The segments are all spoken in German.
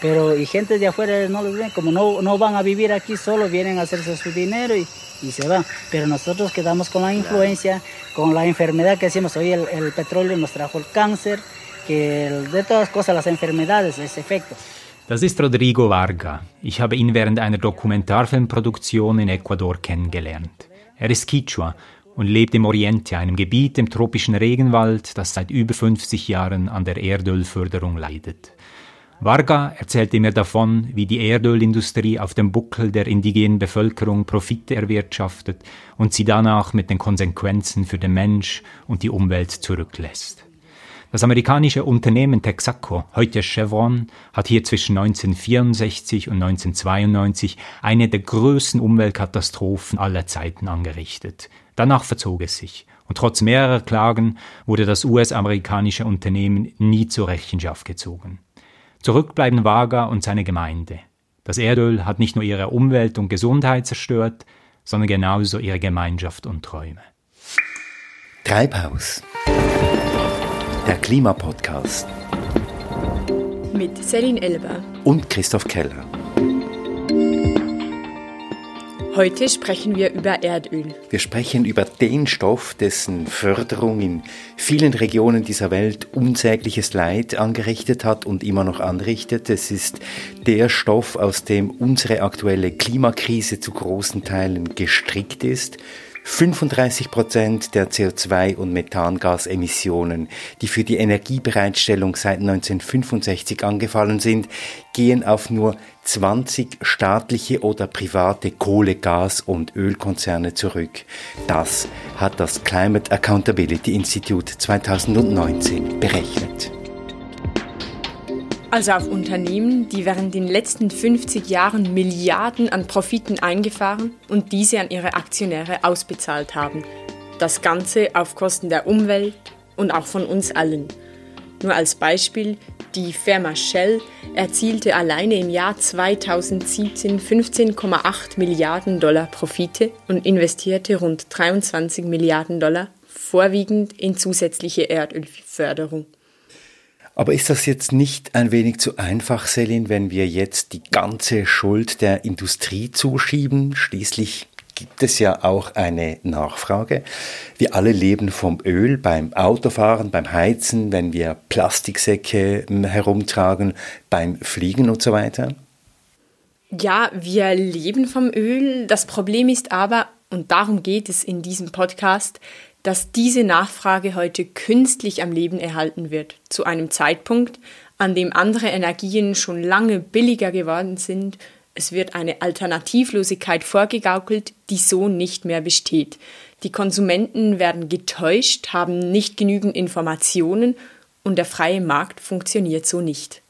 Pero y gente de afuera no los ven, como no, no van a vivir aquí, solo vienen a hacerse su dinero y, y se van. Pero nosotros quedamos con la influencia, con la enfermedad que decimos, hoy el, el petróleo nos trajo el cáncer, que el, de todas cosas las enfermedades, ese efecto. Das ist Rodrigo Varga. Ich habe ihn während einer Dokumentarfilmproduktion in Ecuador kennengelernt. Er ist Quichua und lebt im Oriente, einem Gebiet im tropischen Regenwald, das seit über 50 Jahren an der Erdölförderung leidet. Varga erzählte mir davon, wie die Erdölindustrie auf dem Buckel der indigenen Bevölkerung Profite erwirtschaftet und sie danach mit den Konsequenzen für den Mensch und die Umwelt zurücklässt. Das amerikanische Unternehmen Texaco, heute Chevron, hat hier zwischen 1964 und 1992 eine der größten Umweltkatastrophen aller Zeiten angerichtet. Danach verzog es sich. Und trotz mehrerer Klagen wurde das US-amerikanische Unternehmen nie zur Rechenschaft gezogen. Zurück bleiben Vaga und seine Gemeinde. Das Erdöl hat nicht nur ihre Umwelt und Gesundheit zerstört, sondern genauso ihre Gemeinschaft und Träume. Treibhaus. Der Klimapodcast. Mit Celine Elber. Und Christoph Keller. Heute sprechen wir über Erdöl. Wir sprechen über den Stoff, dessen Förderung in vielen Regionen dieser Welt unsägliches Leid angerichtet hat und immer noch anrichtet. Es ist der Stoff, aus dem unsere aktuelle Klimakrise zu großen Teilen gestrickt ist. 35 Prozent der CO2- und Methangasemissionen, die für die Energiebereitstellung seit 1965 angefallen sind, gehen auf nur 20 staatliche oder private Kohle-, Gas- und Ölkonzerne zurück. Das hat das Climate Accountability Institute 2019 berechnet. Also auf Unternehmen, die während den letzten 50 Jahren Milliarden an Profiten eingefahren und diese an ihre Aktionäre ausbezahlt haben. Das Ganze auf Kosten der Umwelt und auch von uns allen. Nur als Beispiel, die Firma Shell erzielte alleine im Jahr 2017 15,8 Milliarden Dollar Profite und investierte rund 23 Milliarden Dollar, vorwiegend in zusätzliche Erdölförderung. Aber ist das jetzt nicht ein wenig zu einfach, Selin, wenn wir jetzt die ganze Schuld der Industrie zuschieben? Schließlich gibt es ja auch eine Nachfrage. Wir alle leben vom Öl beim Autofahren, beim Heizen, wenn wir Plastiksäcke hm, herumtragen, beim Fliegen und so weiter. Ja, wir leben vom Öl. Das Problem ist aber, und darum geht es in diesem Podcast, dass diese Nachfrage heute künstlich am Leben erhalten wird, zu einem Zeitpunkt, an dem andere Energien schon lange billiger geworden sind. Es wird eine Alternativlosigkeit vorgegaukelt, die so nicht mehr besteht. Die Konsumenten werden getäuscht, haben nicht genügend Informationen und der freie Markt funktioniert so nicht.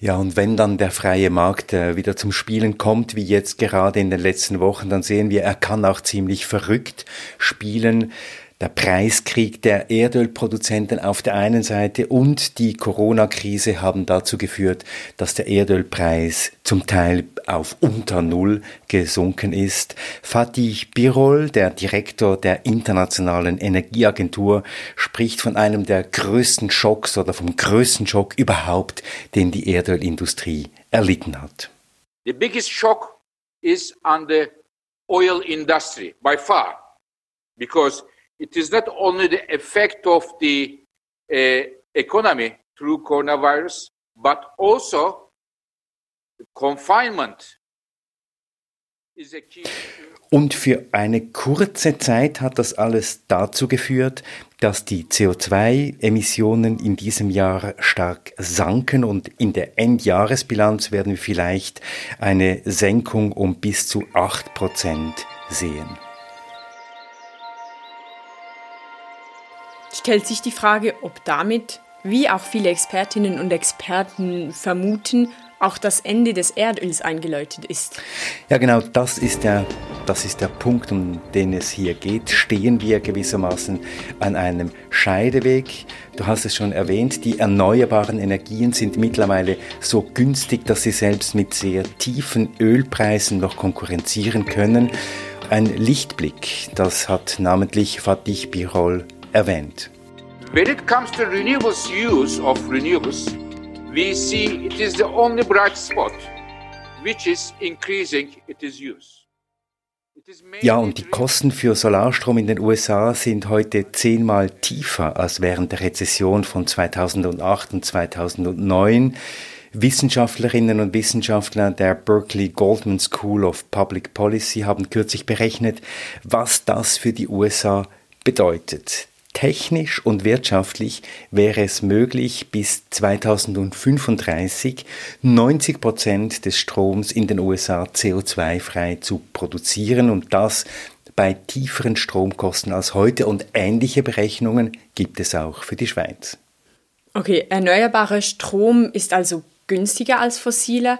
Ja, und wenn dann der freie Markt äh, wieder zum Spielen kommt, wie jetzt gerade in den letzten Wochen, dann sehen wir, er kann auch ziemlich verrückt spielen der Preiskrieg der Erdölproduzenten auf der einen Seite und die Corona-Krise haben dazu geführt, dass der Erdölpreis zum Teil auf unter Null gesunken ist. Fatih Birol, der Direktor der Internationalen Energieagentur, spricht von einem der größten Schocks oder vom größten Schock überhaupt, den die Erdölindustrie erlitten hat. The biggest shock is on the oil industry by far because it is not only the effect of the uh, economy through coronavirus, but also confinement is a key. Und für eine kurze Zeit hat das alles dazu geführt, dass die CO2-Emissionen in diesem Jahr stark sanken und in der Endjahresbilanz werden wir vielleicht eine Senkung um bis zu 8 Prozent sehen. Stellt sich die Frage, ob damit, wie auch viele Expertinnen und Experten vermuten, auch das Ende des Erdöls eingeläutet ist. Ja, genau, das ist der, das ist der Punkt, um den es hier geht. Stehen wir gewissermaßen an einem Scheideweg. Du hast es schon erwähnt, die erneuerbaren Energien sind mittlerweile so günstig, dass sie selbst mit sehr tiefen Ölpreisen noch konkurrenzieren können. Ein Lichtblick, das hat namentlich Fatih Birol erwähnt. When it comes to renewables use of renewables, we see it is the only bright spot which is increasing its use. Ja, und die Kosten für Solarstrom in den USA sind heute zehnmal tiefer als während der Rezession von 2008 und 2009. Wissenschaftlerinnen und Wissenschaftler der Berkeley Goldman School of Public Policy haben kürzlich berechnet, was das für die USA bedeutet. Technisch und wirtschaftlich wäre es möglich, bis 2035 90 Prozent des Stroms in den USA CO2-frei zu produzieren und das bei tieferen Stromkosten als heute und ähnliche Berechnungen gibt es auch für die Schweiz. Okay, erneuerbarer Strom ist also günstiger als fossiler.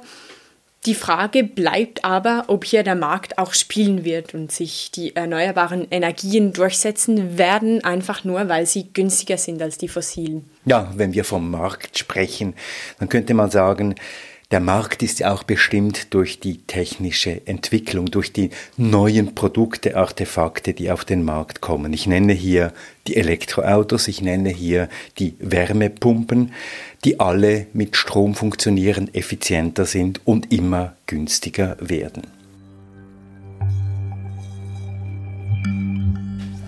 Die Frage bleibt aber, ob hier der Markt auch spielen wird und sich die erneuerbaren Energien durchsetzen werden, einfach nur, weil sie günstiger sind als die fossilen. Ja, wenn wir vom Markt sprechen, dann könnte man sagen, der Markt ist ja auch bestimmt durch die technische Entwicklung, durch die neuen Produkte, Artefakte, die auf den Markt kommen. Ich nenne hier die Elektroautos, ich nenne hier die Wärmepumpen, die alle mit Strom funktionieren, effizienter sind und immer günstiger werden.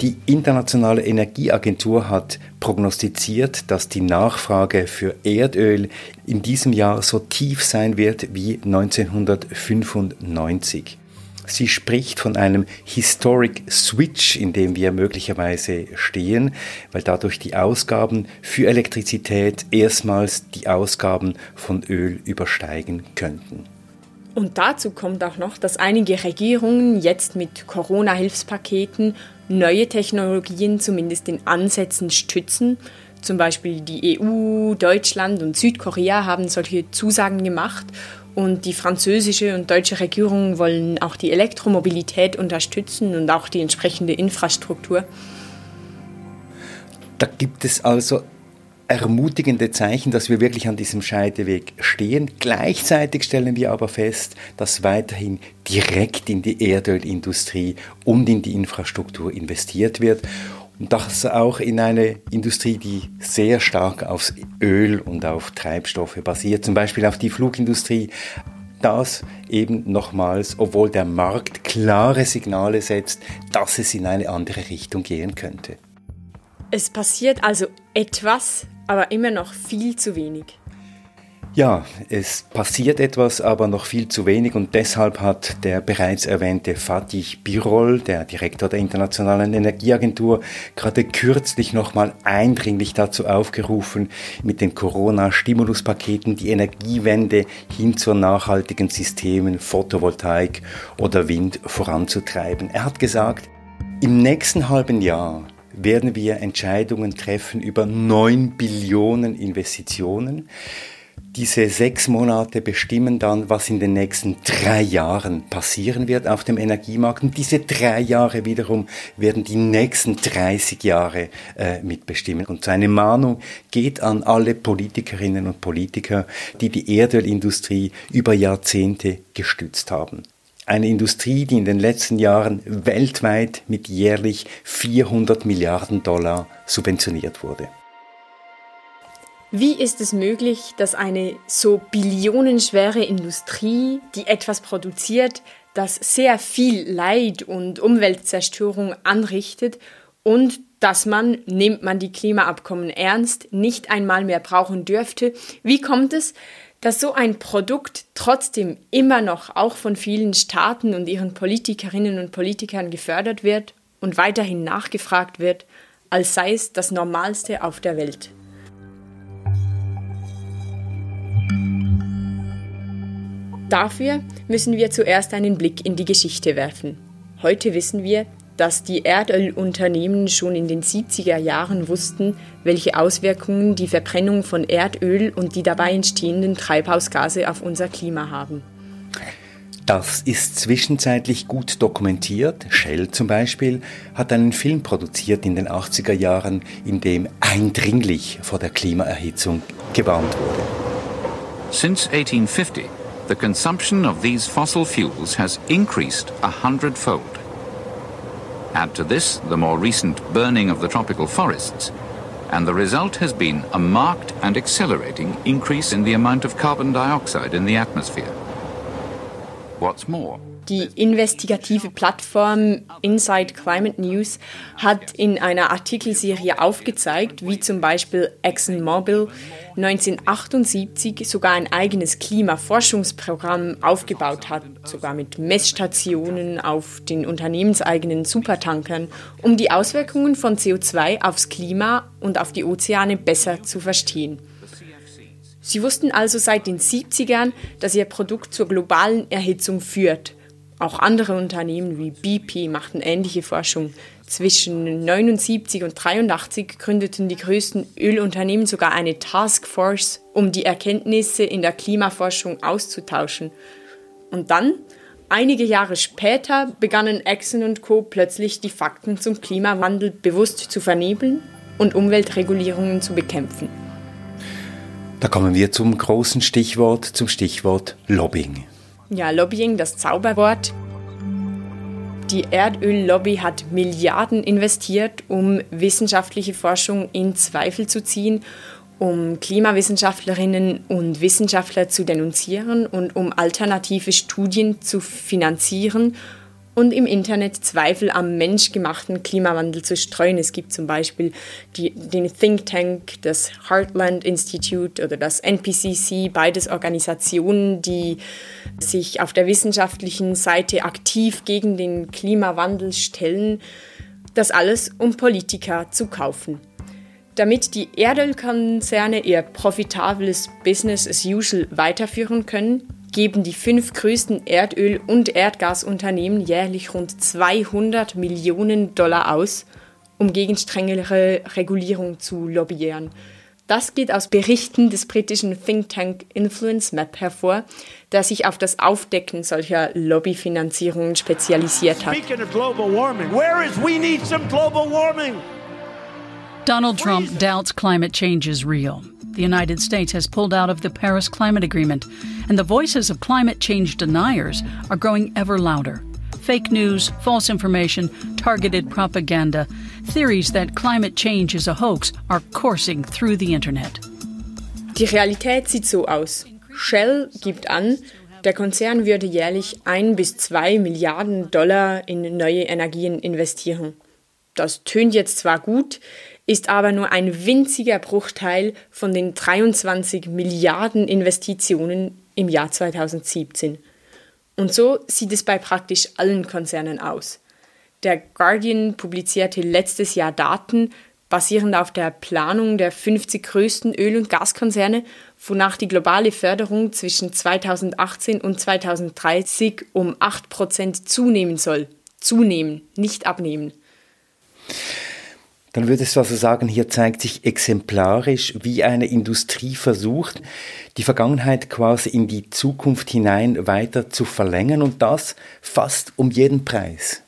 Die Internationale Energieagentur hat prognostiziert, dass die Nachfrage für Erdöl in diesem Jahr so tief sein wird wie 1995. Sie spricht von einem Historic Switch, in dem wir möglicherweise stehen, weil dadurch die Ausgaben für Elektrizität erstmals die Ausgaben von Öl übersteigen könnten. Und dazu kommt auch noch, dass einige Regierungen jetzt mit Corona-Hilfspaketen neue Technologien zumindest in Ansätzen stützen. Zum Beispiel die EU, Deutschland und Südkorea haben solche Zusagen gemacht und die französische und deutsche Regierung wollen auch die Elektromobilität unterstützen und auch die entsprechende Infrastruktur. Da gibt es also ermutigende Zeichen, dass wir wirklich an diesem Scheideweg stehen. Gleichzeitig stellen wir aber fest, dass weiterhin direkt in die Erdölindustrie und in die Infrastruktur investiert wird. Und das auch in eine Industrie, die sehr stark aufs Öl und auf Treibstoffe basiert, zum Beispiel auf die Flugindustrie. Das eben nochmals, obwohl der Markt klare Signale setzt, dass es in eine andere Richtung gehen könnte. Es passiert also etwas, aber immer noch viel zu wenig. Ja, es passiert etwas, aber noch viel zu wenig und deshalb hat der bereits erwähnte Fatih Birol, der Direktor der Internationalen Energieagentur, gerade kürzlich nochmal eindringlich dazu aufgerufen, mit den Corona-Stimuluspaketen die Energiewende hin zu nachhaltigen Systemen, Photovoltaik oder Wind voranzutreiben. Er hat gesagt, im nächsten halben Jahr werden wir Entscheidungen treffen über 9 Billionen Investitionen. Diese sechs Monate bestimmen dann, was in den nächsten drei Jahren passieren wird auf dem Energiemarkt. Und diese drei Jahre wiederum werden die nächsten 30 Jahre äh, mitbestimmen. Und seine Mahnung geht an alle Politikerinnen und Politiker, die die Erdölindustrie über Jahrzehnte gestützt haben. Eine Industrie, die in den letzten Jahren weltweit mit jährlich 400 Milliarden Dollar subventioniert wurde. Wie ist es möglich, dass eine so billionenschwere Industrie, die etwas produziert, das sehr viel Leid und Umweltzerstörung anrichtet und dass man, nimmt man die Klimaabkommen ernst, nicht einmal mehr brauchen dürfte? Wie kommt es, dass so ein Produkt trotzdem immer noch auch von vielen Staaten und ihren Politikerinnen und Politikern gefördert wird und weiterhin nachgefragt wird, als sei es das Normalste auf der Welt. Dafür müssen wir zuerst einen Blick in die Geschichte werfen. Heute wissen wir, dass die Erdölunternehmen schon in den 70er Jahren wussten, welche Auswirkungen die Verbrennung von Erdöl und die dabei entstehenden Treibhausgase auf unser Klima haben. Das ist zwischenzeitlich gut dokumentiert. Shell zum Beispiel hat einen Film produziert in den 80er Jahren, in dem eindringlich vor der Klimaerhitzung gewarnt wurde. Since 1850, the consumption of these fossil fuels has increased a hundredfold. Add to this the more recent burning of the tropical forests, and the result has been a marked and accelerating increase in the amount of carbon dioxide in the atmosphere. What's more, die investigative Plattform Inside Climate News hat in einer Artikelserie aufgezeigt, wie zum Beispiel ExxonMobil 1978 sogar ein eigenes Klimaforschungsprogramm aufgebaut hat, sogar mit Messstationen auf den unternehmenseigenen Supertankern, um die Auswirkungen von CO2 aufs Klima und auf die Ozeane besser zu verstehen. Sie wussten also seit den 70ern, dass ihr Produkt zur globalen Erhitzung führt auch andere Unternehmen wie BP machten ähnliche Forschung. Zwischen 79 und 83 gründeten die größten Ölunternehmen sogar eine Taskforce, um die Erkenntnisse in der Klimaforschung auszutauschen. Und dann, einige Jahre später, begannen Exxon und Co. plötzlich die Fakten zum Klimawandel bewusst zu vernebeln und Umweltregulierungen zu bekämpfen. Da kommen wir zum großen Stichwort, zum Stichwort Lobbying. Ja, Lobbying, das Zauberwort. Die Erdöllobby hat Milliarden investiert, um wissenschaftliche Forschung in Zweifel zu ziehen, um Klimawissenschaftlerinnen und Wissenschaftler zu denunzieren und um alternative Studien zu finanzieren und im Internet Zweifel am menschgemachten Klimawandel zu streuen. Es gibt zum Beispiel die, den Think Tank, das Heartland Institute oder das NPCC, beides Organisationen, die sich auf der wissenschaftlichen Seite aktiv gegen den Klimawandel stellen. Das alles, um Politiker zu kaufen. Damit die Erdölkonzerne ihr profitables Business as usual weiterführen können, geben die fünf größten Erdöl- und Erdgasunternehmen jährlich rund 200 Millionen Dollar aus, um gegen strengere Regulierung zu lobbyieren. Das geht aus Berichten des britischen Think Tank Influence Map hervor, der sich auf das Aufdecken solcher Lobbyfinanzierungen spezialisiert hat. Donald Trump doubts climate change is real. The United States has pulled out of the Paris Climate Agreement, and the voices of climate change deniers are growing ever louder. Fake news, false information, targeted propaganda, theories that climate change is a hoax are coursing through the Internet. Die Realität sieht so aus. Shell gibt an, der Konzern würde jährlich ein bis zwei Milliarden Dollar in neue Energien investieren. Das tönt jetzt zwar gut, ist aber nur ein winziger Bruchteil von den 23 Milliarden Investitionen im Jahr 2017. Und so sieht es bei praktisch allen Konzernen aus. Der Guardian publizierte letztes Jahr Daten basierend auf der Planung der 50 größten Öl- und Gaskonzerne, wonach die globale Förderung zwischen 2018 und 2030 um 8% zunehmen soll. Zunehmen, nicht abnehmen dann würdest du also sagen, hier zeigt sich exemplarisch, wie eine Industrie versucht, die Vergangenheit quasi in die Zukunft hinein weiter zu verlängern und das fast um jeden Preis.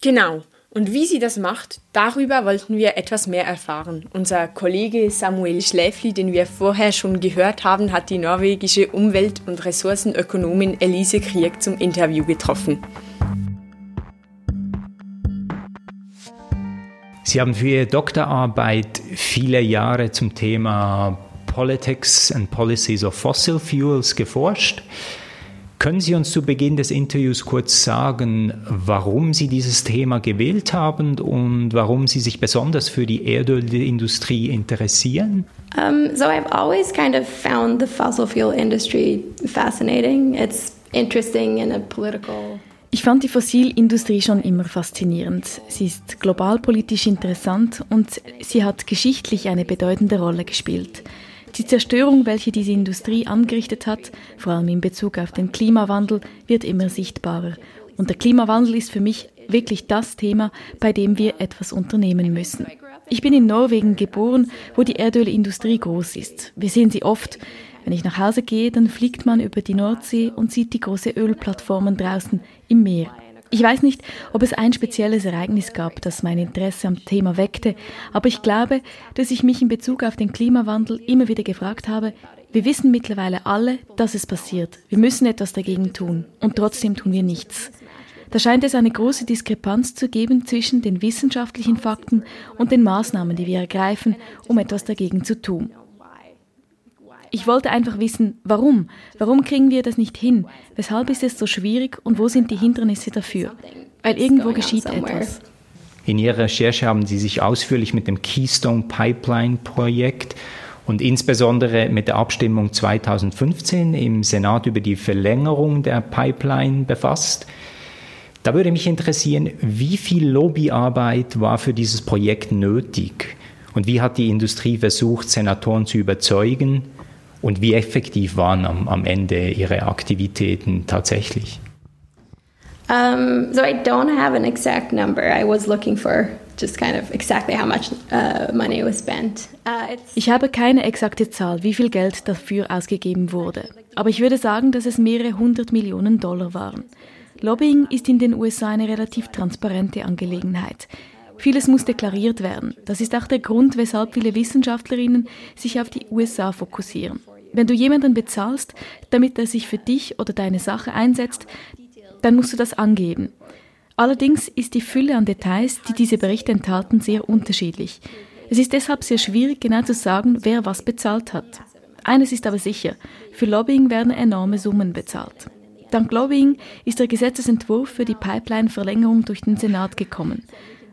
Genau. Und wie sie das macht, darüber wollten wir etwas mehr erfahren. Unser Kollege Samuel Schläfli, den wir vorher schon gehört haben, hat die norwegische Umwelt- und Ressourcenökonomin Elise Krieg zum Interview getroffen. Sie haben für Ihre Doktorarbeit viele Jahre zum Thema Politics and Policies of Fossil Fuels geforscht. Können Sie uns zu Beginn des Interviews kurz sagen, warum Sie dieses Thema gewählt haben und warum Sie sich besonders für die Erdölindustrie interessieren? Um, so I've always kind of found the fossil fuel industry fascinating. It's interesting in a political ich fand die Fossilindustrie schon immer faszinierend. Sie ist globalpolitisch interessant und sie hat geschichtlich eine bedeutende Rolle gespielt. Die Zerstörung, welche diese Industrie angerichtet hat, vor allem in Bezug auf den Klimawandel, wird immer sichtbarer. Und der Klimawandel ist für mich wirklich das Thema, bei dem wir etwas unternehmen müssen. Ich bin in Norwegen geboren, wo die Erdölindustrie groß ist. Wir sehen sie oft. Wenn ich nach Hause gehe, dann fliegt man über die Nordsee und sieht die große Ölplattformen draußen im Meer. Ich weiß nicht, ob es ein spezielles Ereignis gab, das mein Interesse am Thema weckte, aber ich glaube, dass ich mich in Bezug auf den Klimawandel immer wieder gefragt habe, wir wissen mittlerweile alle, dass es passiert. Wir müssen etwas dagegen tun und trotzdem tun wir nichts. Da scheint es eine große Diskrepanz zu geben zwischen den wissenschaftlichen Fakten und den Maßnahmen, die wir ergreifen, um etwas dagegen zu tun. Ich wollte einfach wissen, warum? Warum kriegen wir das nicht hin? Weshalb ist es so schwierig und wo sind die Hindernisse dafür? Weil irgendwo geschieht etwas. In Ihrer Recherche haben Sie sich ausführlich mit dem Keystone Pipeline Projekt und insbesondere mit der Abstimmung 2015 im Senat über die Verlängerung der Pipeline befasst. Da würde mich interessieren, wie viel Lobbyarbeit war für dieses Projekt nötig und wie hat die Industrie versucht, Senatoren zu überzeugen und wie effektiv waren am, am Ende ihre Aktivitäten tatsächlich? Um, so I don't have an exact number. I was looking for just kind of exactly how much uh, money was spent. Uh, ich habe keine exakte Zahl, wie viel Geld dafür ausgegeben wurde. Aber ich würde sagen, dass es mehrere hundert Millionen Dollar waren. Lobbying ist in den USA eine relativ transparente Angelegenheit. Vieles muss deklariert werden. Das ist auch der Grund, weshalb viele Wissenschaftlerinnen sich auf die USA fokussieren. Wenn du jemanden bezahlst, damit er sich für dich oder deine Sache einsetzt, dann musst du das angeben. Allerdings ist die Fülle an Details, die diese Berichte enthalten, sehr unterschiedlich. Es ist deshalb sehr schwierig, genau zu sagen, wer was bezahlt hat. Eines ist aber sicher, für Lobbying werden enorme Summen bezahlt. Dank Lobbying ist der Gesetzesentwurf für die Pipeline-Verlängerung durch den Senat gekommen.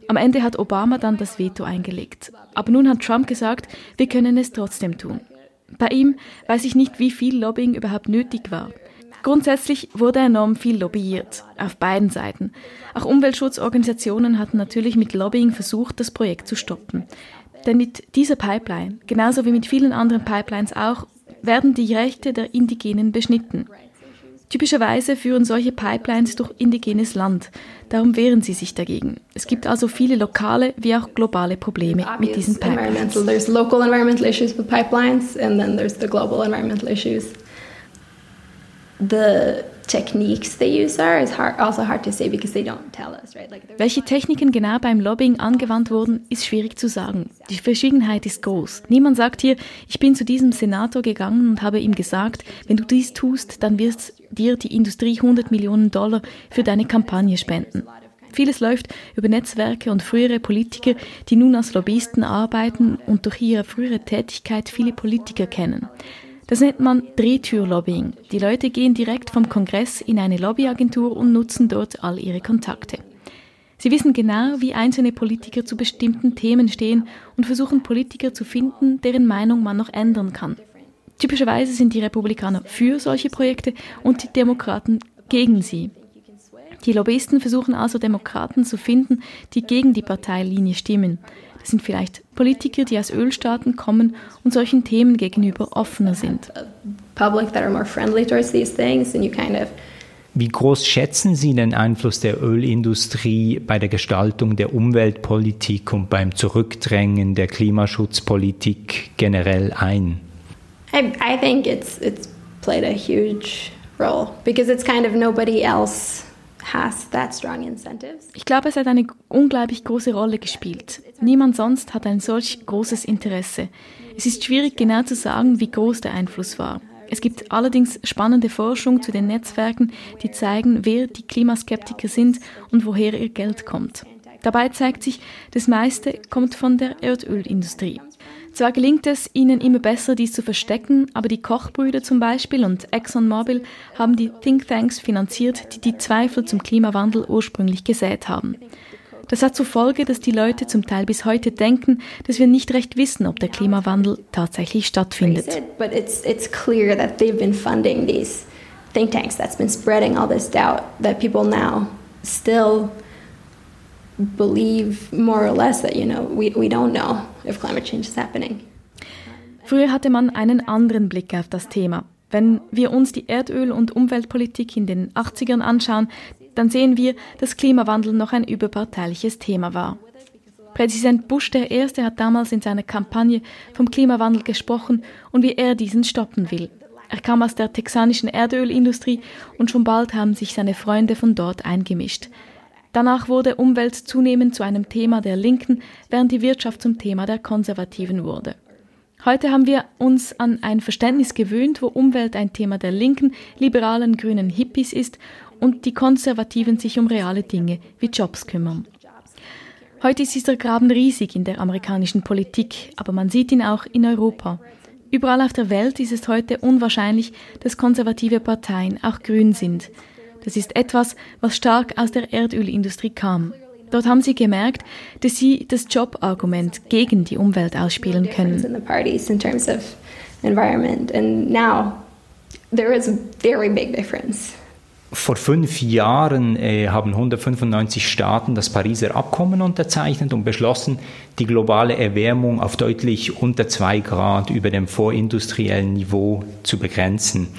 Am Ende hat Obama dann das Veto eingelegt. Aber nun hat Trump gesagt, wir können es trotzdem tun. Bei ihm weiß ich nicht, wie viel Lobbying überhaupt nötig war. Grundsätzlich wurde enorm viel lobbyiert, auf beiden Seiten. Auch Umweltschutzorganisationen hatten natürlich mit Lobbying versucht, das Projekt zu stoppen. Denn mit dieser Pipeline, genauso wie mit vielen anderen Pipelines auch, werden die Rechte der Indigenen beschnitten. Typischerweise führen solche Pipelines durch indigenes Land. Darum wehren sie sich dagegen. Es gibt also viele lokale wie auch globale Probleme mit diesen Pipelines. There's local environmental issues with pipelines and then there's the global environmental issues. The techniques they use are is hard, also hard to say because they don't tell us, right? Like Welche Techniken genau beim Lobbying angewandt wurden, ist schwierig zu sagen. Die Verschwiegenheit ist groß. Niemand sagt hier, ich bin zu diesem Senator gegangen und habe ihm gesagt, wenn du dies tust, dann wird dir die Industrie 100 Millionen Dollar für deine Kampagne spenden. Vieles läuft über Netzwerke und frühere Politiker, die nun als Lobbyisten arbeiten und durch ihre frühere Tätigkeit viele Politiker kennen. Das nennt man Drehtürlobbying. Die Leute gehen direkt vom Kongress in eine Lobbyagentur und nutzen dort all ihre Kontakte. Sie wissen genau, wie einzelne Politiker zu bestimmten Themen stehen und versuchen Politiker zu finden, deren Meinung man noch ändern kann. Typischerweise sind die Republikaner für solche Projekte und die Demokraten gegen sie. Die Lobbyisten versuchen also Demokraten zu finden, die gegen die Parteilinie stimmen. Das sind vielleicht Politiker, die aus Ölstaaten kommen und solchen Themen gegenüber offener sind. Wie groß schätzen Sie den Einfluss der Ölindustrie bei der Gestaltung der Umweltpolitik und beim Zurückdrängen der Klimaschutzpolitik generell ein? I, I think it's it's played a huge role because it's kind of nobody else ich glaube, es hat eine unglaublich große Rolle gespielt. Niemand sonst hat ein solch großes Interesse. Es ist schwierig genau zu sagen, wie groß der Einfluss war. Es gibt allerdings spannende Forschung zu den Netzwerken, die zeigen, wer die Klimaskeptiker sind und woher ihr Geld kommt. Dabei zeigt sich, das meiste kommt von der Erdölindustrie. Zwar gelingt es ihnen immer besser, dies zu verstecken, aber die Kochbrüder zum Beispiel und ExxonMobil haben die Thinktanks finanziert, die die Zweifel zum Klimawandel ursprünglich gesät haben. Das hat zur Folge, dass die Leute zum Teil bis heute denken, dass wir nicht recht wissen, ob der Klimawandel tatsächlich stattfindet. Think tanks that's been spreading all this doubt that people now still believe more or less that you know we, we don't know if climate change is happening. Früher hatte man einen anderen Blick auf das Thema. Wenn wir uns die Erdöl- und Umweltpolitik in den 80ern anschauen, dann sehen wir, dass Klimawandel noch ein überparteiliches Thema war. Präsident Bush der Erste hat damals in seiner Kampagne vom Klimawandel gesprochen und wie er diesen stoppen will. Er kam aus der texanischen Erdölindustrie und schon bald haben sich seine Freunde von dort eingemischt. Danach wurde Umwelt zunehmend zu einem Thema der Linken, während die Wirtschaft zum Thema der Konservativen wurde. Heute haben wir uns an ein Verständnis gewöhnt, wo Umwelt ein Thema der linken, liberalen, grünen Hippies ist und die Konservativen sich um reale Dinge wie Jobs kümmern. Heute ist dieser Graben riesig in der amerikanischen Politik, aber man sieht ihn auch in Europa. Überall auf der Welt ist es heute unwahrscheinlich, dass konservative Parteien auch grün sind. Das ist etwas, was stark aus der Erdölindustrie kam. Dort haben sie gemerkt, dass sie das Jobargument gegen die Umwelt ausspielen können. Vor fünf Jahren äh, haben 195 Staaten das Pariser Abkommen unterzeichnet und beschlossen, die globale Erwärmung auf deutlich unter zwei Grad über dem vorindustriellen Niveau zu begrenzen.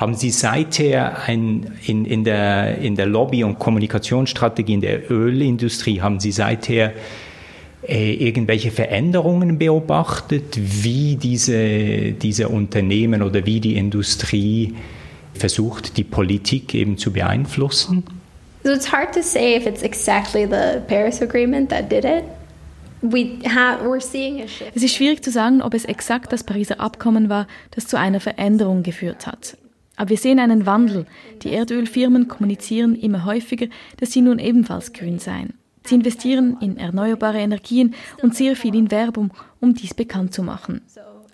Haben Sie seither ein, in, in, der, in der Lobby- und Kommunikationsstrategie in der Ölindustrie, haben Sie seither äh, irgendwelche Veränderungen beobachtet, wie diese, diese Unternehmen oder wie die Industrie versucht, die Politik eben zu beeinflussen? So it's hard to say if it's exactly the Paris Agreement that did it. Es ist schwierig zu sagen, ob es exakt das Pariser Abkommen war, das zu einer Veränderung geführt hat. Aber wir sehen einen Wandel. Die Erdölfirmen kommunizieren immer häufiger, dass sie nun ebenfalls grün seien. Sie investieren in erneuerbare Energien und sehr viel in Werbung, um dies bekannt zu machen.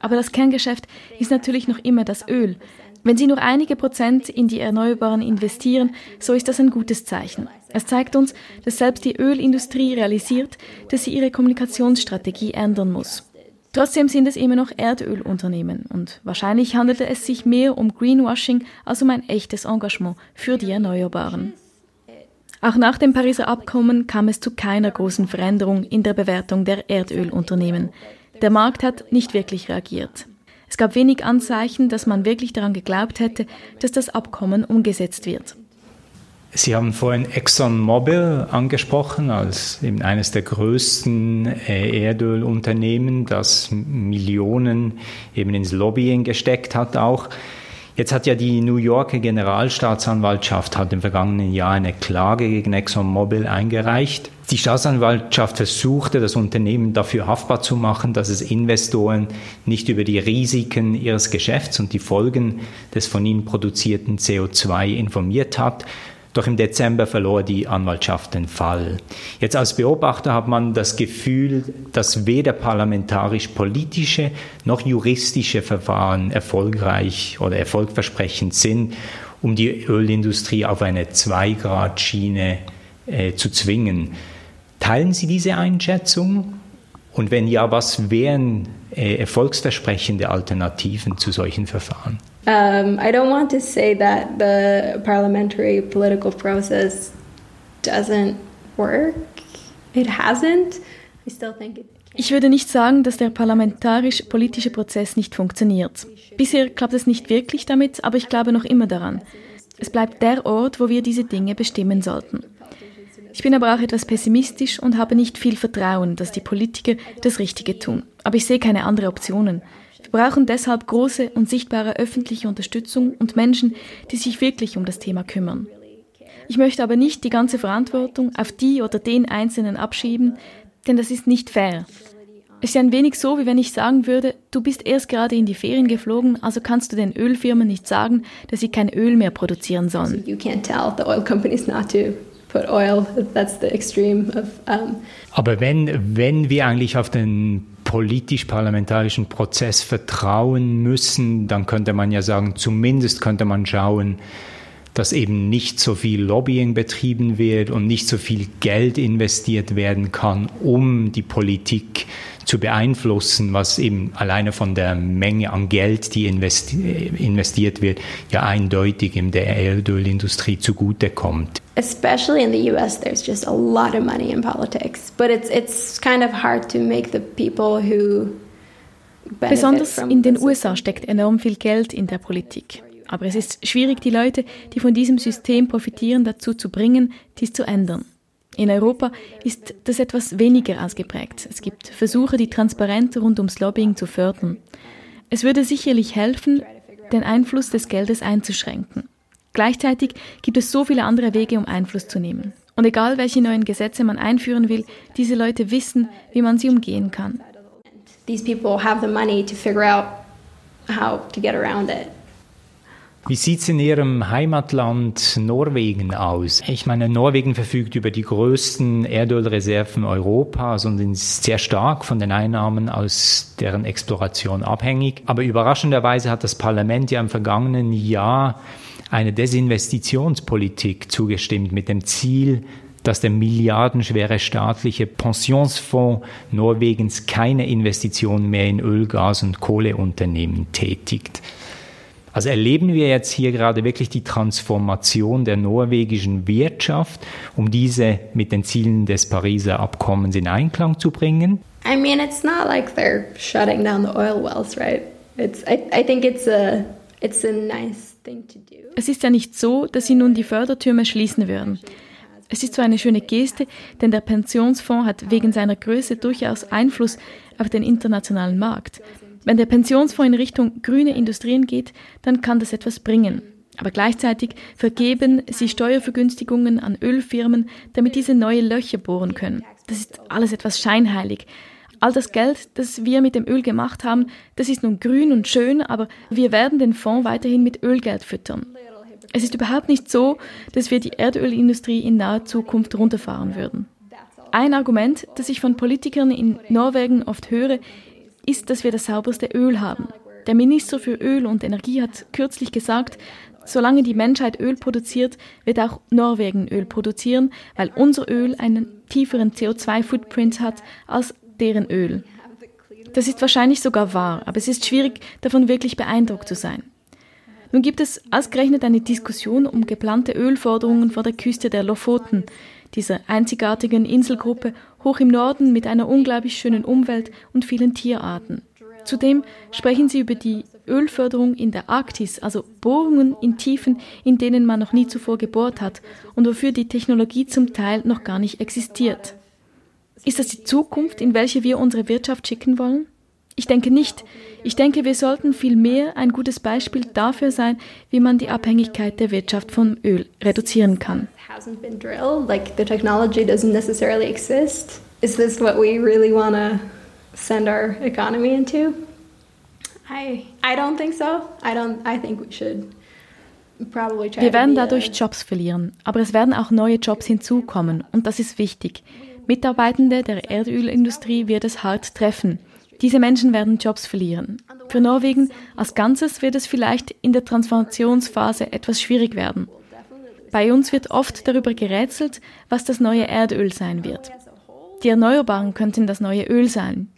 Aber das Kerngeschäft ist natürlich noch immer das Öl. Wenn Sie nur einige Prozent in die Erneuerbaren investieren, so ist das ein gutes Zeichen. Es zeigt uns, dass selbst die Ölindustrie realisiert, dass sie ihre Kommunikationsstrategie ändern muss. Trotzdem sind es immer noch Erdölunternehmen und wahrscheinlich handelte es sich mehr um Greenwashing als um ein echtes Engagement für die Erneuerbaren. Auch nach dem Pariser Abkommen kam es zu keiner großen Veränderung in der Bewertung der Erdölunternehmen. Der Markt hat nicht wirklich reagiert. Es gab wenig Anzeichen, dass man wirklich daran geglaubt hätte, dass das Abkommen umgesetzt wird. Sie haben vorhin ExxonMobil angesprochen als eben eines der größten äh, Erdölunternehmen, das Millionen eben ins Lobbying gesteckt hat auch. Jetzt hat ja die New Yorker Generalstaatsanwaltschaft hat im vergangenen Jahr eine Klage gegen ExxonMobil eingereicht. Die Staatsanwaltschaft versuchte, das Unternehmen dafür haftbar zu machen, dass es Investoren nicht über die Risiken ihres Geschäfts und die Folgen des von ihnen produzierten CO2 informiert hat doch im Dezember verlor die Anwaltschaft den Fall. Jetzt als Beobachter hat man das Gefühl, dass weder parlamentarisch-politische noch juristische Verfahren erfolgreich oder erfolgversprechend sind, um die Ölindustrie auf eine Zwei-Grad-Schiene äh, zu zwingen. Teilen Sie diese Einschätzung? Und wenn ja, was wären äh, erfolgsversprechende Alternativen zu solchen Verfahren? Um, I don't want to say that the parliamentary political process doesn't work. It hasn't. I still think it ich würde nicht sagen, dass der parlamentarisch-politische Prozess nicht funktioniert. Bisher klappt es nicht wirklich damit, aber ich glaube noch immer daran. Es bleibt der Ort, wo wir diese Dinge bestimmen sollten. Ich bin aber auch etwas pessimistisch und habe nicht viel Vertrauen, dass die Politiker das Richtige tun. Aber ich sehe keine anderen Optionen. Wir brauchen deshalb große und sichtbare öffentliche Unterstützung und Menschen, die sich wirklich um das Thema kümmern. Ich möchte aber nicht die ganze Verantwortung auf die oder den Einzelnen abschieben, denn das ist nicht fair. Es ist ein wenig so, wie wenn ich sagen würde, du bist erst gerade in die Ferien geflogen, also kannst du den Ölfirmen nicht sagen, dass sie kein Öl mehr produzieren sollen. Put oil. That's the extreme of. Um Aber wenn wenn wir eigentlich auf den politisch-parlamentarischen Prozess vertrauen müssen, dann könnte man ja sagen, zumindest könnte man schauen, dass eben nicht so viel Lobbying betrieben wird und nicht so viel Geld investiert werden kann, um die Politik zu beeinflussen, was eben alleine von der Menge an Geld, die investiert wird, ja eindeutig in der Erdölindustrie zugutekommt. Especially in the US, there's just a lot of money in politics, but it's it's kind of hard to make the people who Besonders in den USA steckt enorm viel Geld in der Politik. Aber es ist schwierig, die Leute, die von diesem System profitieren, dazu zu bringen, dies zu ändern. In Europa ist das etwas weniger ausgeprägt. Es gibt Versuche, die Transparenz rund ums Lobbying zu fördern. Es würde sicherlich helfen, den Einfluss des Geldes einzuschränken. Gleichzeitig gibt es so viele andere Wege, um Einfluss zu nehmen. Und egal, welche neuen Gesetze man einführen will, diese Leute wissen, wie man sie umgehen kann. These people have the money to figure out how to get around it. Wie sieht es in Ihrem Heimatland Norwegen aus? Ich meine, Norwegen verfügt über die größten Erdölreserven Europas und ist sehr stark von den Einnahmen aus deren Exploration abhängig. Aber überraschenderweise hat das Parlament ja im vergangenen Jahr eine Desinvestitionspolitik zugestimmt mit dem Ziel, dass der milliardenschwere staatliche Pensionsfonds Norwegens keine Investitionen mehr in Öl, Gas und Kohleunternehmen tätigt. Also erleben wir jetzt hier gerade wirklich die Transformation der norwegischen Wirtschaft, um diese mit den Zielen des Pariser Abkommens in Einklang zu bringen? I mean, it's not like they're shutting down the oil wells, right? It's, I, I think it's a, it's a nice thing to do. Es ist ja nicht so, dass sie nun die Fördertürme schließen würden. Es ist zwar eine schöne Geste, denn der Pensionsfonds hat wegen seiner Größe durchaus Einfluss auf den internationalen Markt. Wenn der Pensionsfonds in Richtung grüne Industrien geht, dann kann das etwas bringen. Aber gleichzeitig vergeben sie Steuervergünstigungen an Ölfirmen, damit diese neue Löcher bohren können. Das ist alles etwas scheinheilig. All das Geld, das wir mit dem Öl gemacht haben, das ist nun grün und schön, aber wir werden den Fonds weiterhin mit Ölgeld füttern. Es ist überhaupt nicht so, dass wir die Erdölindustrie in naher Zukunft runterfahren würden. Ein Argument, das ich von Politikern in Norwegen oft höre, ist, dass wir das sauberste Öl haben. Der Minister für Öl und Energie hat kürzlich gesagt, solange die Menschheit Öl produziert, wird auch Norwegen Öl produzieren, weil unser Öl einen tieferen CO2-Footprint hat als deren Öl. Das ist wahrscheinlich sogar wahr, aber es ist schwierig, davon wirklich beeindruckt zu sein. Nun gibt es ausgerechnet eine Diskussion um geplante Ölforderungen vor der Küste der Lofoten, dieser einzigartigen Inselgruppe hoch im Norden mit einer unglaublich schönen Umwelt und vielen Tierarten. Zudem sprechen sie über die Ölförderung in der Arktis, also Bohrungen in Tiefen, in denen man noch nie zuvor gebohrt hat und wofür die Technologie zum Teil noch gar nicht existiert. Ist das die Zukunft, in welche wir unsere Wirtschaft schicken wollen? Ich denke nicht. Ich denke, wir sollten vielmehr ein gutes Beispiel dafür sein, wie man die Abhängigkeit der Wirtschaft vom Öl reduzieren kann. Wir werden dadurch Jobs verlieren, aber es werden auch neue Jobs hinzukommen und das ist wichtig. Mitarbeitende der Erdölindustrie wird es hart treffen. Diese Menschen werden Jobs verlieren. Für Norwegen als Ganzes wird es vielleicht in der Transformationsphase etwas schwierig werden. Bei uns wird oft darüber gerätselt, was das neue Erdöl sein wird. Die Erneuerbaren könnten das neue Öl sein.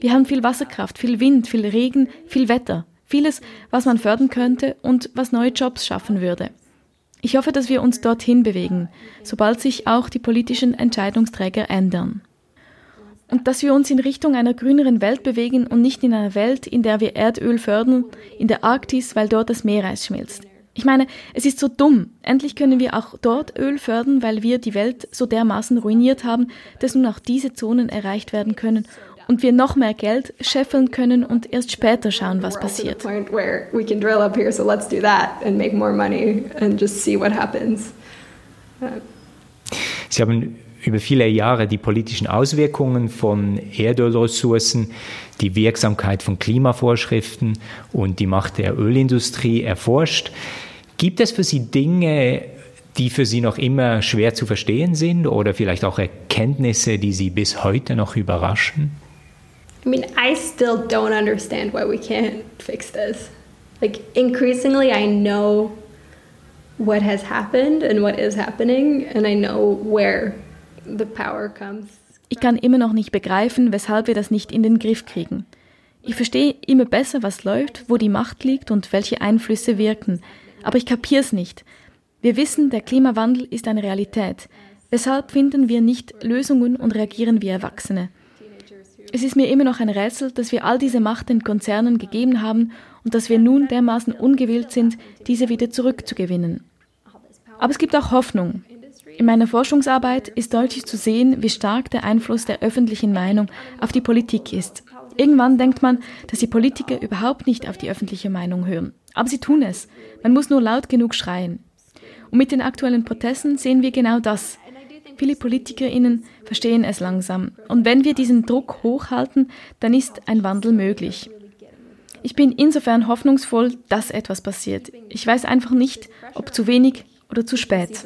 Wir haben viel Wasserkraft, viel Wind, viel Regen, viel Wetter, vieles, was man fördern könnte und was neue Jobs schaffen würde. Ich hoffe, dass wir uns dorthin bewegen, sobald sich auch die politischen Entscheidungsträger ändern und dass wir uns in Richtung einer grüneren Welt bewegen und nicht in einer Welt, in der wir Erdöl fördern, in der Arktis, weil dort das Meereis schmilzt. Ich meine, es ist so dumm. Endlich können wir auch dort Öl fördern, weil wir die Welt so dermaßen ruiniert haben, dass nun auch diese Zonen erreicht werden können und wir noch mehr Geld scheffeln können und erst später schauen, was passiert. Sie haben über viele Jahre die politischen Auswirkungen von Erdölressourcen, die Wirksamkeit von Klimavorschriften und die Macht der Ölindustrie erforscht. Gibt es für Sie Dinge, die für Sie noch immer schwer zu verstehen sind oder vielleicht auch Erkenntnisse, die Sie bis heute noch überraschen? I mean, I still don't understand why we can't fix this. Like, increasingly, I know what has happened and what is happening, and I know where ich kann immer noch nicht begreifen, weshalb wir das nicht in den Griff kriegen. Ich verstehe immer besser, was läuft, wo die Macht liegt und welche Einflüsse wirken, aber ich kapiere es nicht. Wir wissen, der Klimawandel ist eine Realität. Weshalb finden wir nicht Lösungen und reagieren wie Erwachsene? Es ist mir immer noch ein Rätsel, dass wir all diese Macht den Konzernen gegeben haben und dass wir nun dermaßen ungewillt sind, diese wieder zurückzugewinnen. Aber es gibt auch Hoffnung. In meiner Forschungsarbeit ist deutlich zu sehen, wie stark der Einfluss der öffentlichen Meinung auf die Politik ist. Irgendwann denkt man, dass die Politiker überhaupt nicht auf die öffentliche Meinung hören. Aber sie tun es. Man muss nur laut genug schreien. Und mit den aktuellen Protesten sehen wir genau das. Viele PolitikerInnen verstehen es langsam. Und wenn wir diesen Druck hochhalten, dann ist ein Wandel möglich. ich bin insofern hoffnungsvoll, dass etwas passiert. Ich weiß einfach nicht, ob zu wenig oder zu spät.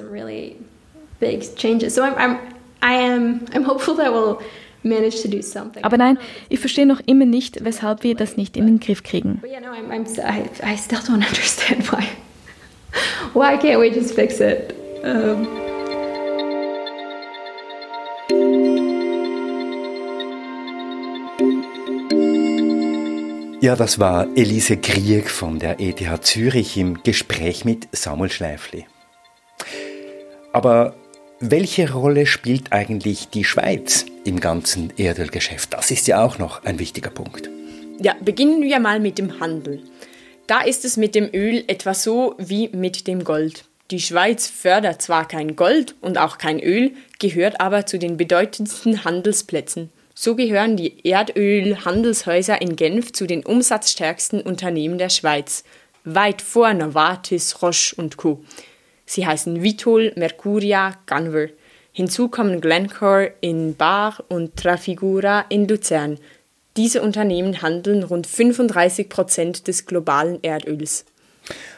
Aber nein, ich verstehe noch immer nicht, weshalb wir das nicht in den Griff kriegen. Why can't we just fix it? Um Ja, das war Elise Grieg von der ETH Zürich im Gespräch mit Samuel Schläfli. Aber welche Rolle spielt eigentlich die Schweiz im ganzen Erdölgeschäft? Das ist ja auch noch ein wichtiger Punkt. Ja, beginnen wir mal mit dem Handel. Da ist es mit dem Öl etwa so wie mit dem Gold. Die Schweiz fördert zwar kein Gold und auch kein Öl, gehört aber zu den bedeutendsten Handelsplätzen. So gehören die Erdölhandelshäuser in Genf zu den umsatzstärksten Unternehmen der Schweiz, weit vor Novartis, Roche und Co. Sie heißen Vitol, Mercuria, Gunver. Hinzu kommen Glencore in Bar und Trafigura in Luzern. Diese Unternehmen handeln rund 35 Prozent des globalen Erdöls.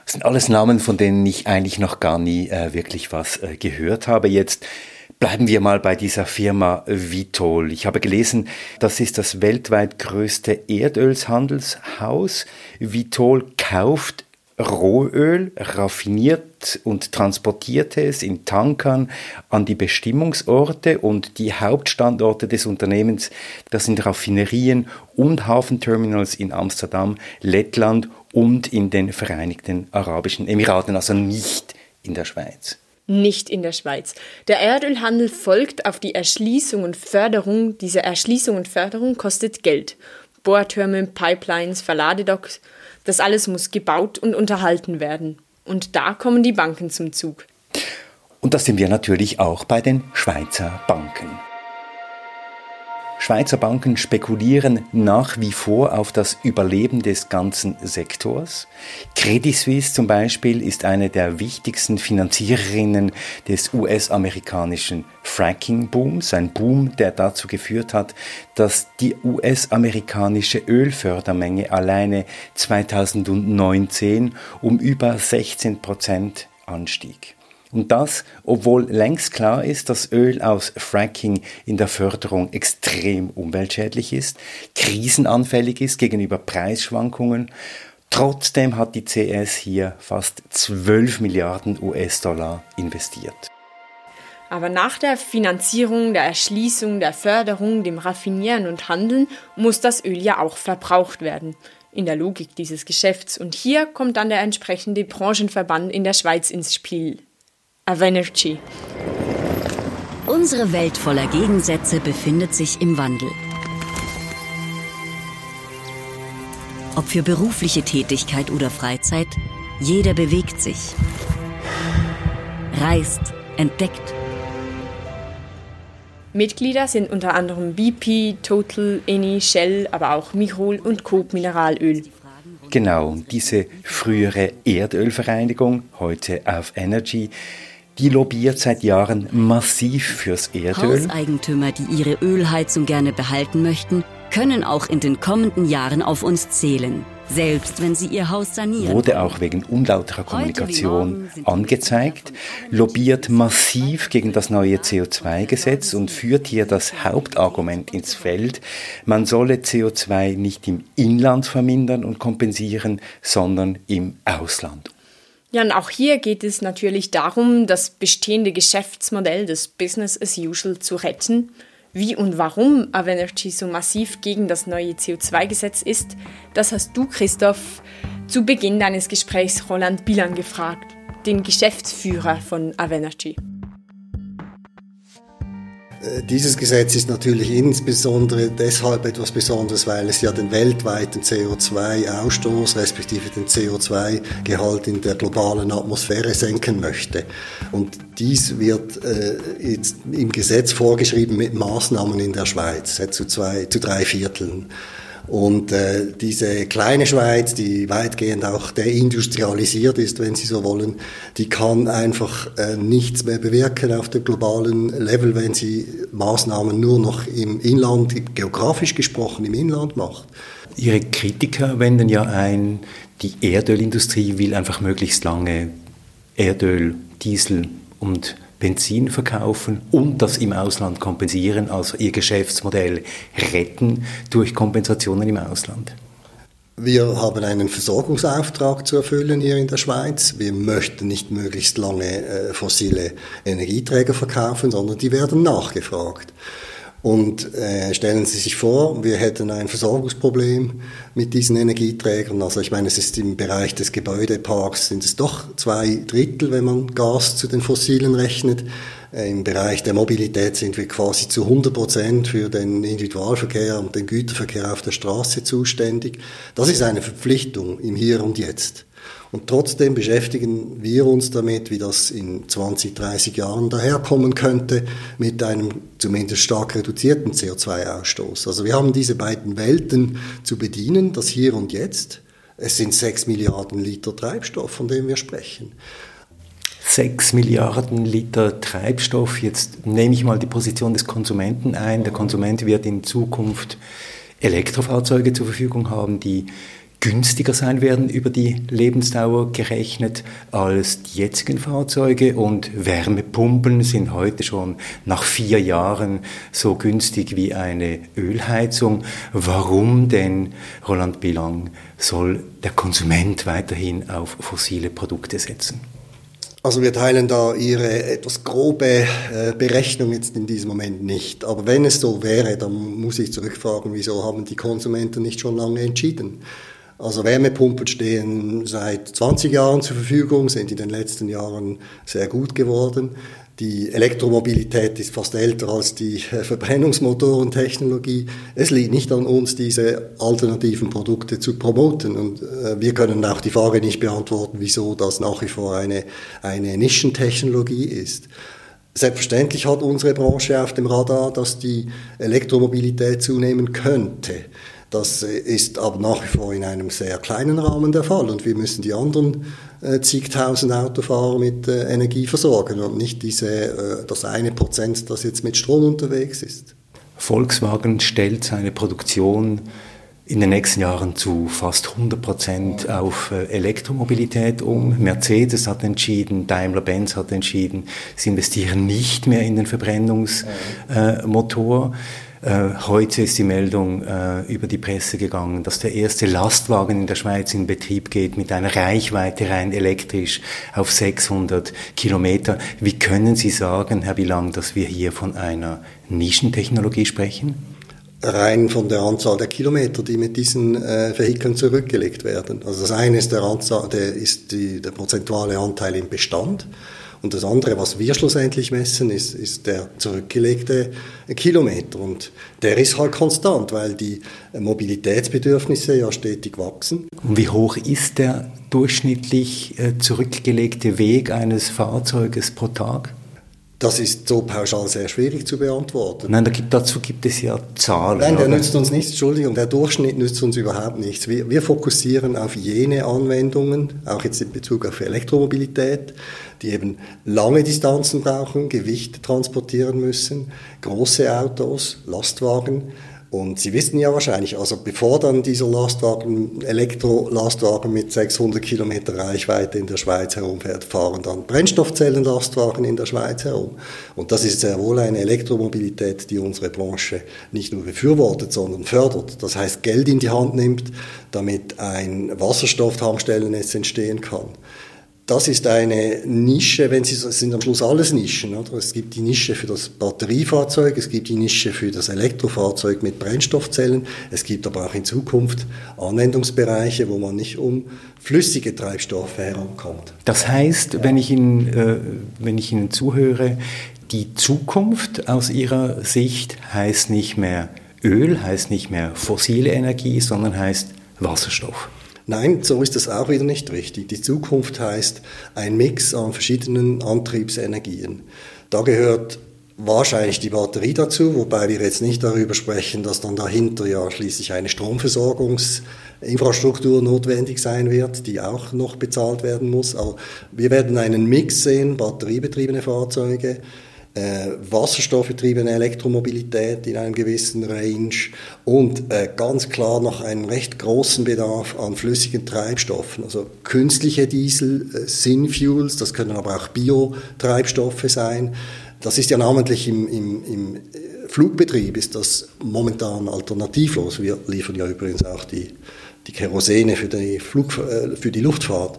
Das sind alles Namen, von denen ich eigentlich noch gar nie äh, wirklich was äh, gehört habe. Jetzt Bleiben wir mal bei dieser Firma Vitol. Ich habe gelesen, das ist das weltweit größte Erdölshandelshaus. Vitol kauft Rohöl, raffiniert und transportiert es in Tankern an die Bestimmungsorte und die Hauptstandorte des Unternehmens, das sind Raffinerien und Hafenterminals in Amsterdam, Lettland und in den Vereinigten Arabischen Emiraten, also nicht in der Schweiz nicht in der Schweiz. Der Erdölhandel folgt auf die Erschließung und Förderung. Diese Erschließung und Förderung kostet Geld. Bohrtürme, Pipelines, Verladedocks, das alles muss gebaut und unterhalten werden. Und da kommen die Banken zum Zug. Und das sind wir natürlich auch bei den Schweizer Banken. Schweizer Banken spekulieren nach wie vor auf das Überleben des ganzen Sektors. Credit Suisse zum Beispiel ist eine der wichtigsten Finanziererinnen des US-amerikanischen Fracking-Booms, ein Boom, der dazu geführt hat, dass die US-amerikanische Ölfördermenge alleine 2019 um über 16 Prozent anstieg. Und das, obwohl längst klar ist, dass Öl aus Fracking in der Förderung extrem umweltschädlich ist, krisenanfällig ist gegenüber Preisschwankungen. Trotzdem hat die CS hier fast 12 Milliarden US-Dollar investiert. Aber nach der Finanzierung, der Erschließung, der Förderung, dem Raffinieren und Handeln muss das Öl ja auch verbraucht werden. In der Logik dieses Geschäfts. Und hier kommt dann der entsprechende Branchenverband in der Schweiz ins Spiel, Avenergy. Unsere Welt voller Gegensätze befindet sich im Wandel. Ob für berufliche Tätigkeit oder Freizeit, jeder bewegt sich, reist, entdeckt. Mitglieder sind unter anderem BP, Total, Eni, Shell, aber auch Michol und Coop Mineralöl. Genau, diese frühere Erdölvereinigung, heute auf Energy, die lobbyiert seit Jahren massiv fürs Erdöl. Hauseigentümer, die ihre Ölheizung gerne behalten möchten, können auch in den kommenden Jahren auf uns zählen. Selbst wenn sie ihr Haus sanieren. Wurde auch wegen unlauterer Kommunikation angezeigt, lobbyiert massiv gegen das neue CO2-Gesetz und führt hier das Hauptargument ins Feld, man solle CO2 nicht im Inland vermindern und kompensieren, sondern im Ausland. Ja, und auch hier geht es natürlich darum, das bestehende Geschäftsmodell des Business as usual zu retten. Wie und warum Avenergy so massiv gegen das neue CO2-Gesetz ist, das hast du, Christoph, zu Beginn deines Gesprächs Roland Bilan gefragt, den Geschäftsführer von Avenergy. Äh, dieses Gesetz ist natürlich insbesondere deshalb etwas Besonderes, weil es ja den weltweiten CO2-Ausstoß respektive den CO2-Gehalt in der globalen Atmosphäre senken möchte. Und dies wird äh, jetzt im Gesetz vorgeschrieben mit Maßnahmen in der Schweiz zu, zwei, zu drei Vierteln. Und äh, diese kleine Schweiz, die weitgehend auch deindustrialisiert ist, wenn Sie so wollen, die kann einfach äh, nichts mehr bewirken auf dem globalen Level, wenn sie Maßnahmen nur noch im Inland, geografisch gesprochen im Inland macht. Ihre Kritiker wenden ja ein, die Erdölindustrie will einfach möglichst lange Erdöl, Diesel und Benzin verkaufen und das im Ausland kompensieren, also ihr Geschäftsmodell retten durch Kompensationen im Ausland? Wir haben einen Versorgungsauftrag zu erfüllen hier in der Schweiz. Wir möchten nicht möglichst lange äh, fossile Energieträger verkaufen, sondern die werden nachgefragt. Und äh, stellen Sie sich vor, wir hätten ein Versorgungsproblem mit diesen Energieträgern. Also ich meine, es ist im Bereich des Gebäudeparks sind es doch zwei Drittel, wenn man Gas zu den Fossilen rechnet. Äh, Im Bereich der Mobilität sind wir quasi zu 100 Prozent für den Individualverkehr und den Güterverkehr auf der Straße zuständig. Das ist eine Verpflichtung im Hier und Jetzt. Und trotzdem beschäftigen wir uns damit, wie das in 20, 30 Jahren daherkommen könnte, mit einem zumindest stark reduzierten CO2-Ausstoß. Also wir haben diese beiden Welten zu bedienen, das Hier und Jetzt. Es sind 6 Milliarden Liter Treibstoff, von dem wir sprechen. 6 Milliarden Liter Treibstoff. Jetzt nehme ich mal die Position des Konsumenten ein. Der Konsument wird in Zukunft Elektrofahrzeuge zur Verfügung haben, die günstiger sein werden über die Lebensdauer gerechnet als die jetzigen Fahrzeuge und Wärmepumpen sind heute schon nach vier Jahren so günstig wie eine Ölheizung. Warum denn, Roland Bilang, soll der Konsument weiterhin auf fossile Produkte setzen? Also wir teilen da Ihre etwas grobe äh, Berechnung jetzt in diesem Moment nicht. Aber wenn es so wäre, dann muss ich zurückfragen, wieso haben die Konsumenten nicht schon lange entschieden? Also Wärmepumpen stehen seit 20 Jahren zur Verfügung, sind in den letzten Jahren sehr gut geworden. Die Elektromobilität ist fast älter als die Verbrennungsmotorentechnologie. Es liegt nicht an uns, diese alternativen Produkte zu promoten. Und äh, wir können auch die Frage nicht beantworten, wieso das nach wie vor eine, eine Nischentechnologie ist. Selbstverständlich hat unsere Branche auf dem Radar, dass die Elektromobilität zunehmen könnte. Das ist aber nach wie vor in einem sehr kleinen Rahmen der Fall und wir müssen die anderen äh, zigtausend Autofahrer mit äh, Energie versorgen und nicht diese, äh, das eine Prozent, das jetzt mit Strom unterwegs ist. Volkswagen stellt seine Produktion in den nächsten Jahren zu fast 100 Prozent auf äh, Elektromobilität um. Mercedes hat entschieden, Daimler-Benz hat entschieden, sie investieren nicht mehr in den Verbrennungsmotor. Äh, äh, heute ist die Meldung äh, über die Presse gegangen, dass der erste Lastwagen in der Schweiz in Betrieb geht mit einer Reichweite rein elektrisch auf 600 Kilometer. Wie können Sie sagen, Herr Bilang, dass wir hier von einer Nischentechnologie sprechen? rein von der Anzahl der Kilometer, die mit diesen äh, Vehikeln zurückgelegt werden. Also das eine ist der, Anzahl, der, ist die, der prozentuale Anteil im Bestand. Und das andere, was wir schlussendlich messen, ist, ist der zurückgelegte Kilometer. Und der ist halt konstant, weil die Mobilitätsbedürfnisse ja stetig wachsen. Und wie hoch ist der durchschnittlich äh, zurückgelegte Weg eines Fahrzeuges pro Tag? Das ist so pauschal sehr schwierig zu beantworten. Nein, da gibt, dazu gibt es ja Zahlen. Nein, der oder? nützt uns nichts, Entschuldigung, der Durchschnitt nützt uns überhaupt nichts. Wir, wir fokussieren auf jene Anwendungen, auch jetzt in Bezug auf Elektromobilität, die eben lange Distanzen brauchen, Gewicht transportieren müssen, große Autos, Lastwagen, und Sie wissen ja wahrscheinlich, also bevor dann dieser Lastwagen, Elektrolastwagen mit 600 Kilometer Reichweite in der Schweiz herumfährt, fahren dann Brennstoffzellenlastwagen in der Schweiz herum. Und das ist sehr wohl eine Elektromobilität, die unsere Branche nicht nur befürwortet, sondern fördert. Das heißt, Geld in die Hand nimmt, damit ein Wasserstofftankstellennetz entstehen kann das ist eine Nische, wenn Sie, es sind am Schluss alles Nischen. Oder? Es gibt die Nische für das Batteriefahrzeug, es gibt die Nische für das Elektrofahrzeug mit Brennstoffzellen, es gibt aber auch in Zukunft Anwendungsbereiche, wo man nicht um flüssige Treibstoffe herumkommt. Das heißt, wenn ich Ihnen, äh, wenn ich Ihnen zuhöre, die Zukunft aus Ihrer Sicht heißt nicht mehr Öl, heißt nicht mehr fossile Energie, sondern heißt Wasserstoff. Nein, so ist das auch wieder nicht richtig. Die Zukunft heißt ein Mix an verschiedenen Antriebsenergien. Da gehört wahrscheinlich die Batterie dazu, wobei wir jetzt nicht darüber sprechen, dass dann dahinter ja schließlich eine Stromversorgungsinfrastruktur notwendig sein wird, die auch noch bezahlt werden muss. Aber wir werden einen Mix sehen, batteriebetriebene Fahrzeuge, äh, wasserstoffbetriebene Elektromobilität in einem gewissen Range und äh, ganz klar noch einen recht großen Bedarf an flüssigen Treibstoffen, also künstliche Diesel, äh, Synfuels, das können aber auch Biotreibstoffe sein. Das ist ja namentlich im, im, im Flugbetrieb ist das momentan alternativlos. Wir liefern ja übrigens auch die, die Kerosene für die, Flug, äh, für die Luftfahrt.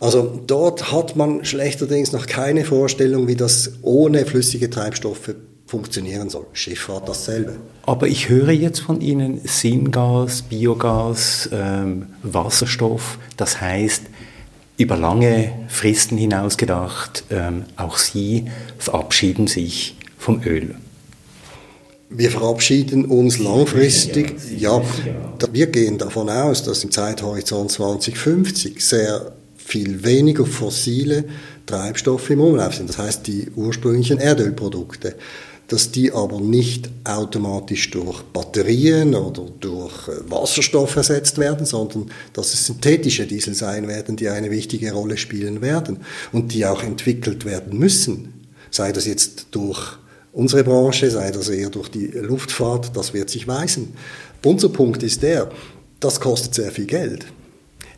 Also dort hat man schlechterdings noch keine Vorstellung, wie das ohne flüssige Treibstoffe funktionieren soll. Schifffahrt dasselbe. Aber ich höre jetzt von Ihnen Syngas, Biogas, ähm, Wasserstoff. Das heißt, über lange Fristen hinaus gedacht, ähm, auch Sie verabschieden sich vom Öl. Wir verabschieden uns langfristig. Ja, wir gehen davon aus, dass im Zeithorizont 2050 sehr viel weniger fossile Treibstoffe im Umlauf sind. Das heißt, die ursprünglichen Erdölprodukte dass die aber nicht automatisch durch Batterien oder durch äh, Wasserstoff ersetzt werden, sondern dass es synthetische Diesel sein werden, die eine wichtige Rolle spielen werden und die auch entwickelt werden müssen. Sei das jetzt durch unsere Branche, sei das eher durch die Luftfahrt, das wird sich weisen. Unser Punkt ist der, das kostet sehr viel Geld.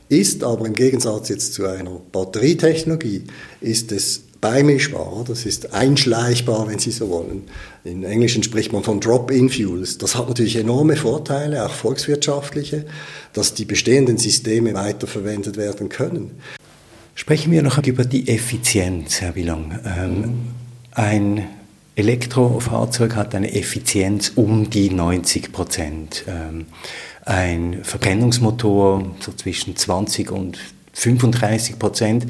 Ist aber im Gegensatz jetzt zu einer Batterietechnologie, ist es beimischbar, das ist einschleichbar, wenn Sie so wollen. In Englischen spricht man von Drop-in-Fuels. Das hat natürlich enorme Vorteile, auch volkswirtschaftliche, dass die bestehenden Systeme weiterverwendet werden können. Sprechen wir noch über die Effizienz, Herr Willang. Ähm, ein Elektrofahrzeug hat eine Effizienz um die 90 Prozent. Ähm, ein Verbrennungsmotor so zwischen 20 und 35 Prozent.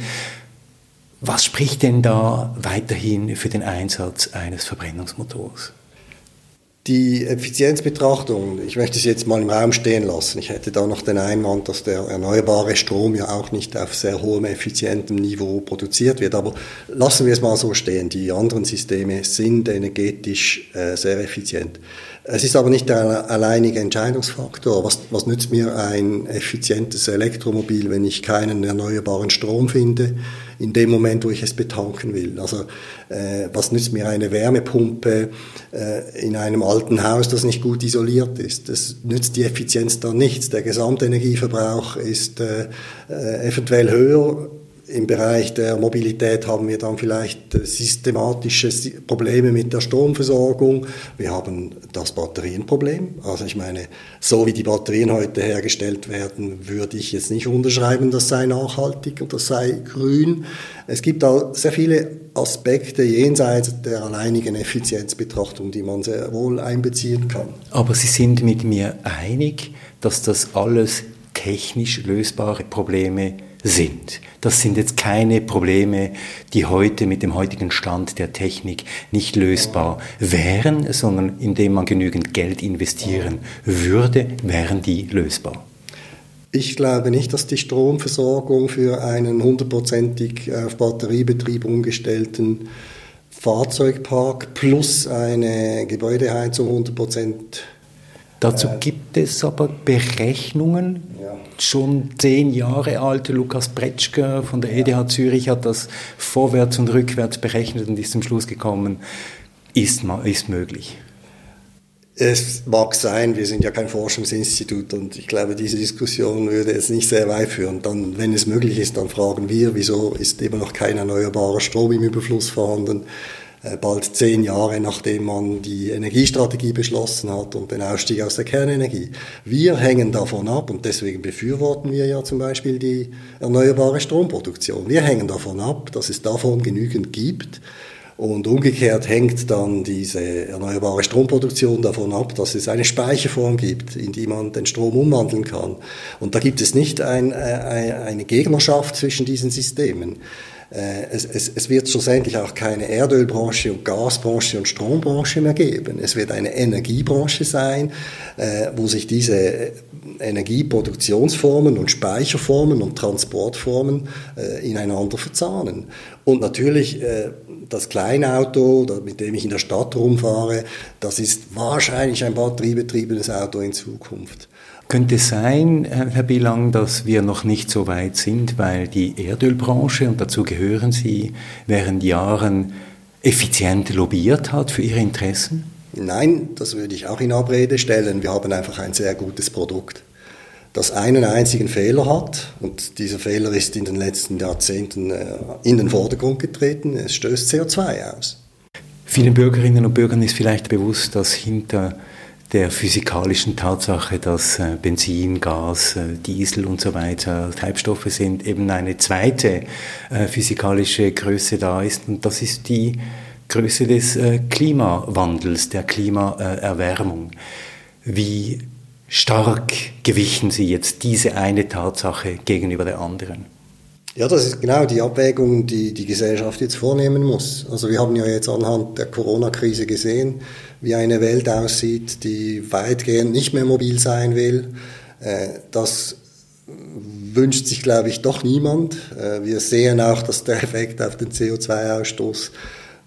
Was spricht denn da weiterhin für den Einsatz eines Verbrennungsmotors? Die Effizienzbetrachtung, ich möchte sie jetzt mal im Raum stehen lassen. Ich hätte da noch den Einwand, dass der erneuerbare Strom ja auch nicht auf sehr hohem effizientem Niveau produziert wird. Aber lassen wir es mal so stehen. Die anderen Systeme sind energetisch äh, sehr effizient. Es ist aber nicht der alleinige Entscheidungsfaktor. Was, was nützt mir ein effizientes Elektromobil, wenn ich keinen erneuerbaren Strom finde, in dem Moment, wo ich es betanken will? Also äh, was nützt mir eine Wärmepumpe äh, in einem alten Haus, das nicht gut isoliert ist? Das nützt die Effizienz dann nichts. Der Gesamtenergieverbrauch ist äh, äh eventuell höher im Bereich der Mobilität haben wir dann vielleicht systematische Probleme mit der Stromversorgung. Wir haben das Batterienproblem. Also ich meine, so wie die Batterien heute hergestellt werden, würde ich jetzt nicht unterschreiben, das sei nachhaltig und das sei grün. Es gibt da sehr viele Aspekte jenseits der alleinigen Effizienzbetrachtung, die man sehr wohl einbeziehen kann. Aber Sie sind mit mir einig, dass das alles technisch lösbare Probleme sind. Das sind jetzt keine Probleme, die heute mit dem heutigen Stand der Technik nicht lösbar wären, sondern indem man genügend Geld investieren würde, wären die lösbar. Ich glaube nicht, dass die Stromversorgung für einen hundertprozentig auf Batteriebetrieb umgestellten Fahrzeugpark plus eine Gebäudeheizung 100 Prozent Dazu äh, gibt es aber Berechnungen, ja. Schon zehn Jahre alte Lukas Bretschke von der EDH Zürich hat das vorwärts und rückwärts berechnet und ist zum Schluss gekommen, ist, ist möglich. Es mag sein, wir sind ja kein Forschungsinstitut und ich glaube, diese Diskussion würde jetzt nicht sehr weit führen. Dann, wenn es möglich ist, dann fragen wir, wieso ist immer noch kein erneuerbarer Strom im Überfluss vorhanden? Äh, bald zehn Jahre nachdem man die Energiestrategie beschlossen hat und den Ausstieg aus der Kernenergie. Wir hängen davon ab und deswegen befürworten wir ja zum Beispiel die erneuerbare Stromproduktion. Wir hängen davon ab, dass es davon genügend gibt. Und umgekehrt hängt dann diese erneuerbare Stromproduktion davon ab, dass es eine Speicherform gibt, in die man den Strom umwandeln kann. Und da gibt es nicht ein, äh, ein, eine Gegnerschaft zwischen diesen Systemen. Äh, es, es, es, wird schlussendlich auch keine Erdölbranche und Gasbranche und Strombranche mehr geben. Es wird eine Energiebranche sein, äh, wo sich diese Energieproduktionsformen und Speicherformen und Transportformen äh, ineinander verzahnen. Und natürlich das Kleinauto, mit dem ich in der Stadt rumfahre, das ist wahrscheinlich ein batteriebetriebenes Auto in Zukunft. Könnte es sein, Herr Bilang, dass wir noch nicht so weit sind, weil die Erdölbranche, und dazu gehören Sie, während Jahren effizient lobbyiert hat für ihre Interessen? Nein, das würde ich auch in Abrede stellen. Wir haben einfach ein sehr gutes Produkt, das einen einzigen Fehler hat. Und dieser Fehler ist in den letzten Jahrzehnten äh, in den Vordergrund getreten. Es stößt CO2 aus. Vielen Bürgerinnen und Bürgern ist vielleicht bewusst, dass hinter der physikalischen Tatsache, dass äh, Benzin, Gas, äh, Diesel und so weiter Treibstoffe sind, eben eine zweite äh, physikalische Größe da ist. Und das ist die Größe des Klimawandels, der Klimaerwärmung. Wie stark gewichen Sie jetzt diese eine Tatsache gegenüber der anderen? Ja, das ist genau die Abwägung, die die Gesellschaft jetzt vornehmen muss. Also wir haben ja jetzt anhand der Corona-Krise gesehen, wie eine Welt aussieht, die weitgehend nicht mehr mobil sein will. Äh, das wünscht sich, glaube ich, doch niemand. Äh, wir sehen auch, dass der Effekt auf den CO2-Ausstoß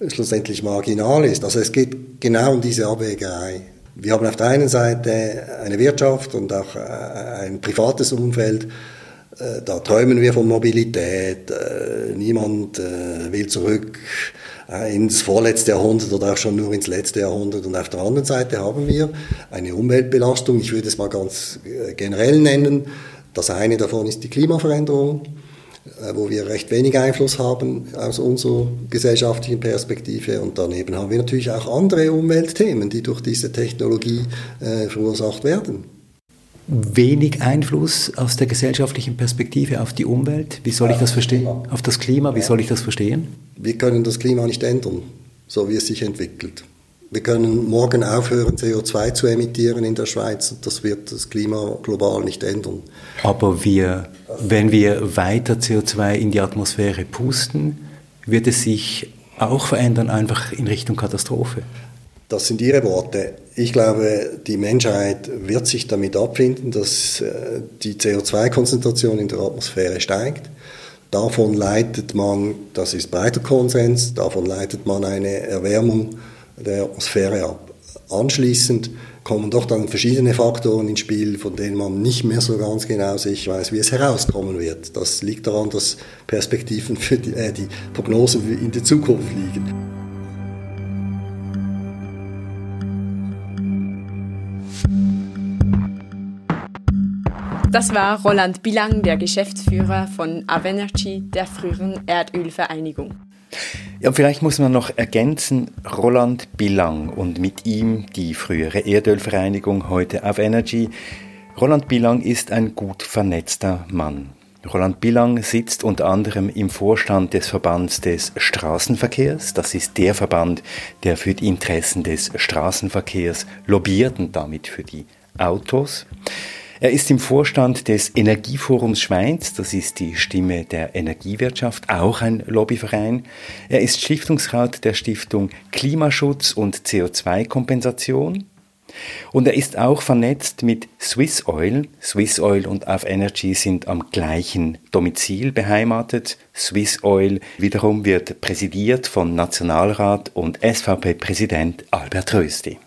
schlussendlich marginal ist. Also es geht genau um diese Abwägerei. Wir haben auf der einen Seite eine Wirtschaft und auch äh, ein privates Umfeld, da träumen wir von Mobilität. Äh, niemand äh, will zurück ins vorletzte Jahrhundert oder auch schon nur ins letzte Jahrhundert. Und auf der anderen Seite haben wir eine Umweltbelastung, ich würde es mal ganz generell nennen. Das eine davon ist die Klimaveränderung, wo wir recht wenig Einfluss haben aus unserer gesellschaftlichen Perspektive. Und daneben haben wir natürlich auch andere Umweltthemen, die durch diese Technologie verursacht werden wenig Einfluss aus der gesellschaftlichen Perspektive auf die Umwelt? Wie soll ich das verstehen? Auf das Klima, wie soll ich das verstehen? Wir können das Klima nicht ändern, so wie es sich entwickelt. Wir können morgen aufhören, CO2 zu emittieren in der Schweiz das wird das Klima global nicht ändern. Aber wir, wenn wir weiter CO2 in die Atmosphäre pusten, wird es sich auch verändern, einfach in Richtung Katastrophe. Das sind Ihre Worte. Ich glaube, die Menschheit wird sich damit abfinden, dass äh, die CO2-Konzentration in der Atmosphäre steigt. Davon leitet man, das ist breiter Konsens, davon leitet man eine Erwärmung der Atmosphäre ab. Anschließend kommen doch dann verschiedene Faktoren ins Spiel, von denen man nicht mehr so ganz genau sich weiß, wie es herauskommen wird. Das liegt daran, dass Perspektiven für die, äh, die Prognosen in der Zukunft liegen. Das war Roland Bilang, der Geschäftsführer von Avenergy, der früheren Erdölvereinigung. Ja, vielleicht muss man noch ergänzen, Roland Bilang und mit ihm die frühere Erdölvereinigung, heute Avenergy. Roland Bilang ist ein gut vernetzter Mann. Roland Bilang sitzt unter anderem im Vorstand des Verbands des Straßenverkehrs. Das ist der Verband, der für die Interessen des Straßenverkehrs lobbyiert und damit für die Autos. Er ist im Vorstand des Energieforums Schweiz, das ist die Stimme der Energiewirtschaft, auch ein Lobbyverein. Er ist Stiftungsrat der Stiftung Klimaschutz und CO2-Kompensation. Und er ist auch vernetzt mit Swiss Oil. Swiss Oil und Auf Energy sind am gleichen Domizil beheimatet. Swiss Oil wiederum wird präsidiert von Nationalrat und SVP-Präsident Albert Rösti.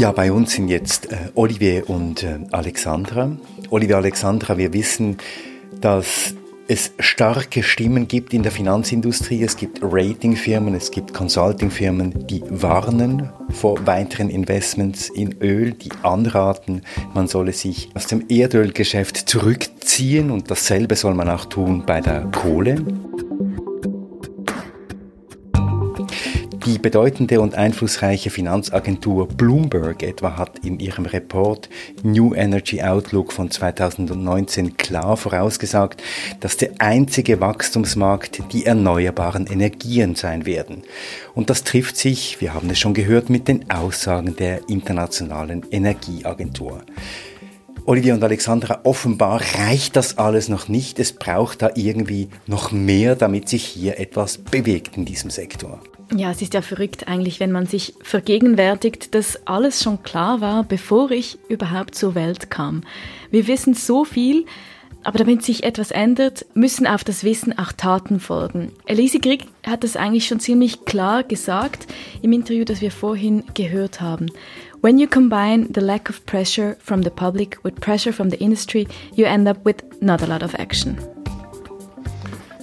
Ja, bei uns sind jetzt äh, Olivier und äh, Alexandra. Olivier Alexandra, wir wissen, dass es starke Stimmen gibt in der Finanzindustrie. Es gibt Ratingfirmen, es gibt Consultingfirmen, die warnen vor weiteren Investments in Öl, die anraten, man solle sich aus dem Erdölgeschäft zurückziehen und dasselbe soll man auch tun bei der Kohle. Die bedeutende und einflussreiche Finanzagentur Bloomberg etwa hat in ihrem Report New Energy Outlook von 2019 klar vorausgesagt, dass der einzige Wachstumsmarkt die erneuerbaren Energien sein werden. Und das trifft sich, wir haben es schon gehört, mit den Aussagen der Internationalen Energieagentur. Olivia und Alexandra, offenbar reicht das alles noch nicht. Es braucht da irgendwie noch mehr, damit sich hier etwas bewegt in diesem Sektor. Ja, es ist ja verrückt eigentlich, wenn man sich vergegenwärtigt, dass alles schon klar war, bevor ich überhaupt zur Welt kam. Wir wissen so viel, aber damit sich etwas ändert, müssen auf das Wissen auch Taten folgen. Elise Grieg hat das eigentlich schon ziemlich klar gesagt im Interview, das wir vorhin gehört haben. When you combine the lack of pressure from the public with pressure from the industry, you end up with not a lot of action.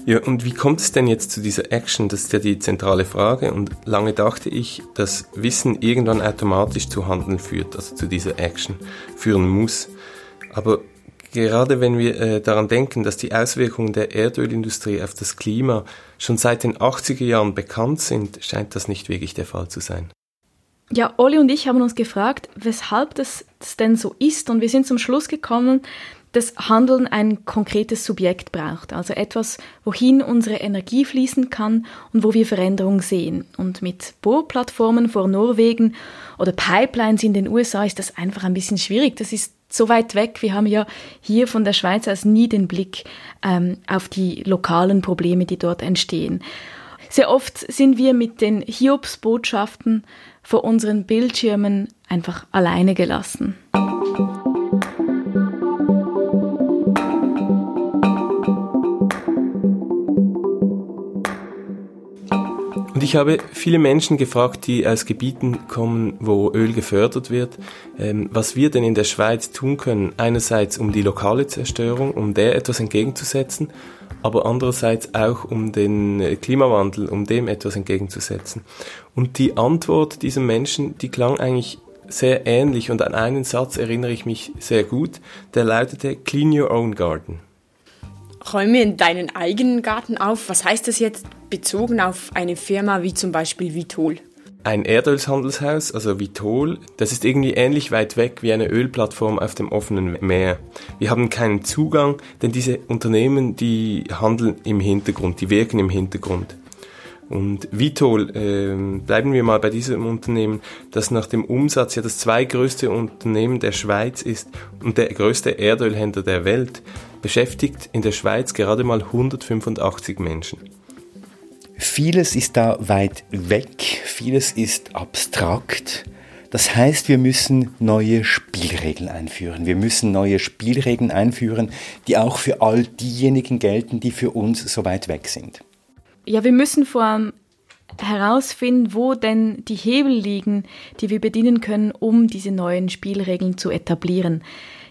Ja, und wie kommt es denn jetzt zu dieser Action? Das ist ja die zentrale Frage. Und lange dachte ich, dass Wissen irgendwann automatisch zu Handeln führt, also zu dieser Action führen muss. Aber gerade wenn wir äh, daran denken, dass die Auswirkungen der Erdölindustrie auf das Klima schon seit den 80er Jahren bekannt sind, scheint das nicht wirklich der Fall zu sein. Ja, Olli und ich haben uns gefragt, weshalb das, das denn so ist und wir sind zum Schluss gekommen, dass Handeln ein konkretes Subjekt braucht, also etwas, wohin unsere Energie fließen kann und wo wir Veränderungen sehen. Und mit Bohrplattformen vor Norwegen oder Pipelines in den USA ist das einfach ein bisschen schwierig. Das ist so weit weg. Wir haben ja hier von der Schweiz aus nie den Blick ähm, auf die lokalen Probleme, die dort entstehen. Sehr oft sind wir mit den Hiobsbotschaften vor unseren Bildschirmen einfach alleine gelassen. Ich habe viele Menschen gefragt, die aus Gebieten kommen, wo Öl gefördert wird, ähm, was wir denn in der Schweiz tun können. Einerseits um die lokale Zerstörung, um der etwas entgegenzusetzen aber andererseits auch um den äh, Klimawandel, um dem etwas entgegenzusetzen. Und die Antwort dieser Menschen, die klang eigentlich sehr ähnlich und an einen Satz erinnere ich mich sehr gut, der lautete Clean Your Own Garden. Räume in deinen eigenen Garten auf. Was heißt das jetzt bezogen auf eine Firma wie zum Beispiel Vitol? ein Erdölshandelshaus, also Vitol, das ist irgendwie ähnlich weit weg wie eine Ölplattform auf dem offenen Meer. Wir haben keinen Zugang, denn diese Unternehmen, die handeln im Hintergrund, die wirken im Hintergrund. Und Vitol, äh, bleiben wir mal bei diesem Unternehmen, das nach dem Umsatz ja das zweitgrößte Unternehmen der Schweiz ist und der größte Erdölhändler der Welt, beschäftigt in der Schweiz gerade mal 185 Menschen. Vieles ist da weit weg, vieles ist abstrakt. Das heißt, wir müssen neue Spielregeln einführen. Wir müssen neue Spielregeln einführen, die auch für all diejenigen gelten, die für uns so weit weg sind. Ja, wir müssen vor allem herausfinden, wo denn die Hebel liegen, die wir bedienen können, um diese neuen Spielregeln zu etablieren.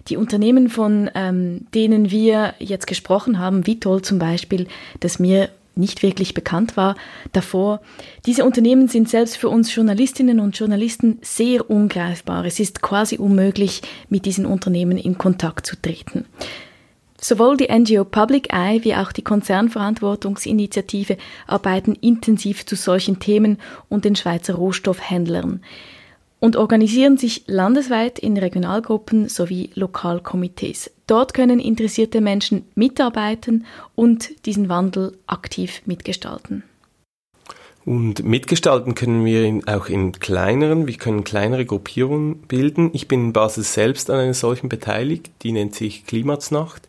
Die Unternehmen, von ähm, denen wir jetzt gesprochen haben, Vitol zum Beispiel, das mir nicht wirklich bekannt war davor. Diese Unternehmen sind selbst für uns Journalistinnen und Journalisten sehr ungreifbar. Es ist quasi unmöglich, mit diesen Unternehmen in Kontakt zu treten. Sowohl die NGO Public Eye wie auch die Konzernverantwortungsinitiative arbeiten intensiv zu solchen Themen und den Schweizer Rohstoffhändlern und organisieren sich landesweit in Regionalgruppen sowie Lokalkomitees. Dort können interessierte Menschen mitarbeiten und diesen Wandel aktiv mitgestalten. Und mitgestalten können wir auch in kleineren, wir können kleinere Gruppierungen bilden. Ich bin in Basel selbst an einer solchen beteiligt, die nennt sich Klimatsnacht.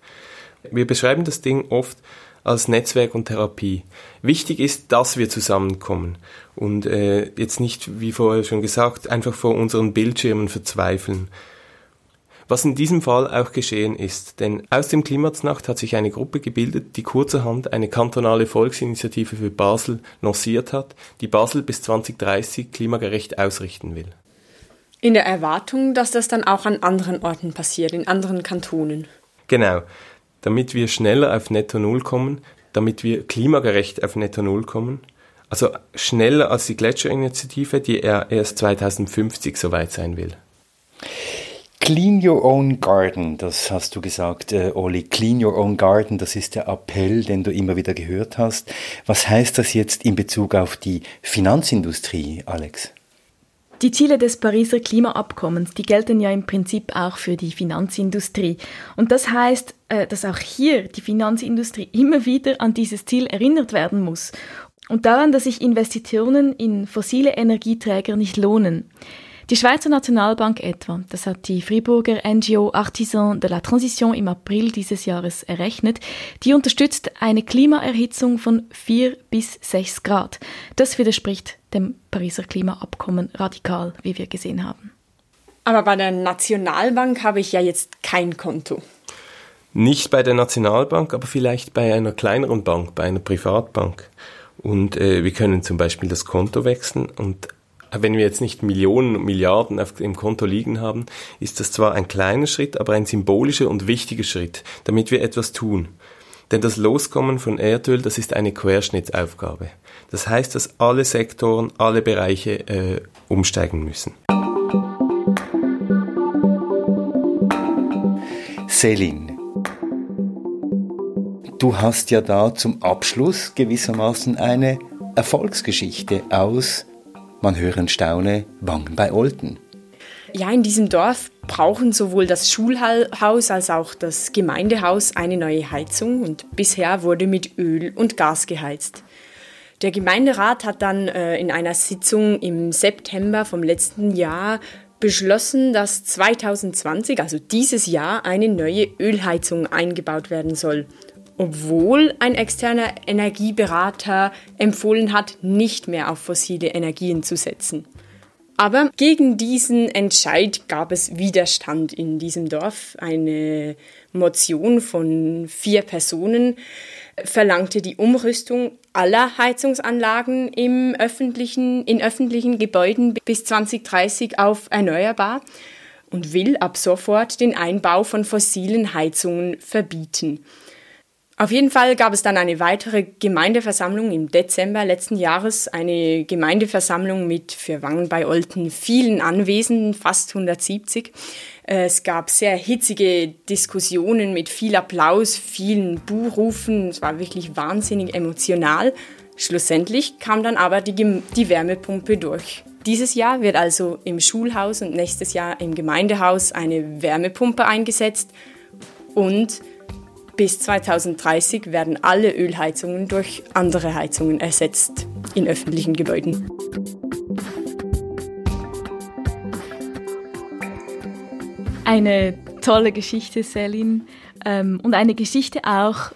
Wir beschreiben das Ding oft als Netzwerk und Therapie. Wichtig ist, dass wir zusammenkommen und äh, jetzt nicht, wie vorher schon gesagt, einfach vor unseren Bildschirmen verzweifeln. Was in diesem Fall auch geschehen ist, denn aus dem Klimatsnacht hat sich eine Gruppe gebildet, die kurzerhand eine kantonale Volksinitiative für Basel lanciert hat, die Basel bis 2030 klimagerecht ausrichten will. In der Erwartung, dass das dann auch an anderen Orten passiert, in anderen Kantonen. Genau damit wir schneller auf Netto Null kommen, damit wir klimagerecht auf Netto Null kommen. Also schneller als die Gletscherinitiative, die erst 2050 soweit sein will. Clean Your Own Garden, das hast du gesagt, äh, Oli. Clean Your Own Garden, das ist der Appell, den du immer wieder gehört hast. Was heißt das jetzt in Bezug auf die Finanzindustrie, Alex? Die Ziele des Pariser Klimaabkommens, die gelten ja im Prinzip auch für die Finanzindustrie. Und das heißt, äh, dass auch hier die Finanzindustrie immer wieder an dieses Ziel erinnert werden muss und daran, dass sich Investitionen in fossile Energieträger nicht lohnen. Die Schweizer Nationalbank etwa, das hat die Friburger NGO Artisan de la Transition im April dieses Jahres errechnet, die unterstützt eine Klimaerhitzung von 4 bis 6 Grad. Das widerspricht dem Pariser Klimaabkommen radikal, wie wir gesehen haben. Aber bei der Nationalbank habe ich ja jetzt kein Konto. Nicht bei der Nationalbank, aber vielleicht bei einer kleineren Bank, bei einer Privatbank. Und äh, wir können zum Beispiel das Konto wechseln und wenn wir jetzt nicht Millionen und Milliarden auf dem Konto liegen haben, ist das zwar ein kleiner Schritt, aber ein symbolischer und wichtiger Schritt, damit wir etwas tun. Denn das Loskommen von Erdöl, das ist eine Querschnittsaufgabe. Das heißt, dass alle Sektoren, alle Bereiche äh, umsteigen müssen. Selin, du hast ja da zum Abschluss gewissermaßen eine Erfolgsgeschichte aus man höre und staune, Wangen bei Olten. Ja, in diesem Dorf brauchen sowohl das Schulhaus als auch das Gemeindehaus eine neue Heizung und bisher wurde mit Öl und Gas geheizt. Der Gemeinderat hat dann äh, in einer Sitzung im September vom letzten Jahr beschlossen, dass 2020, also dieses Jahr, eine neue Ölheizung eingebaut werden soll obwohl ein externer Energieberater empfohlen hat, nicht mehr auf fossile Energien zu setzen. Aber gegen diesen Entscheid gab es Widerstand in diesem Dorf. Eine Motion von vier Personen verlangte die Umrüstung aller Heizungsanlagen im öffentlichen, in öffentlichen Gebäuden bis 2030 auf erneuerbar und will ab sofort den Einbau von fossilen Heizungen verbieten. Auf jeden Fall gab es dann eine weitere Gemeindeversammlung im Dezember letzten Jahres, eine Gemeindeversammlung mit für Wangen bei Olten vielen Anwesenden, fast 170. Es gab sehr hitzige Diskussionen mit viel Applaus, vielen Buhrufen, es war wirklich wahnsinnig emotional. Schlussendlich kam dann aber die, die Wärmepumpe durch. Dieses Jahr wird also im Schulhaus und nächstes Jahr im Gemeindehaus eine Wärmepumpe eingesetzt und bis 2030 werden alle Ölheizungen durch andere Heizungen ersetzt in öffentlichen Gebäuden. Eine tolle Geschichte, Selin. Ähm, und eine Geschichte auch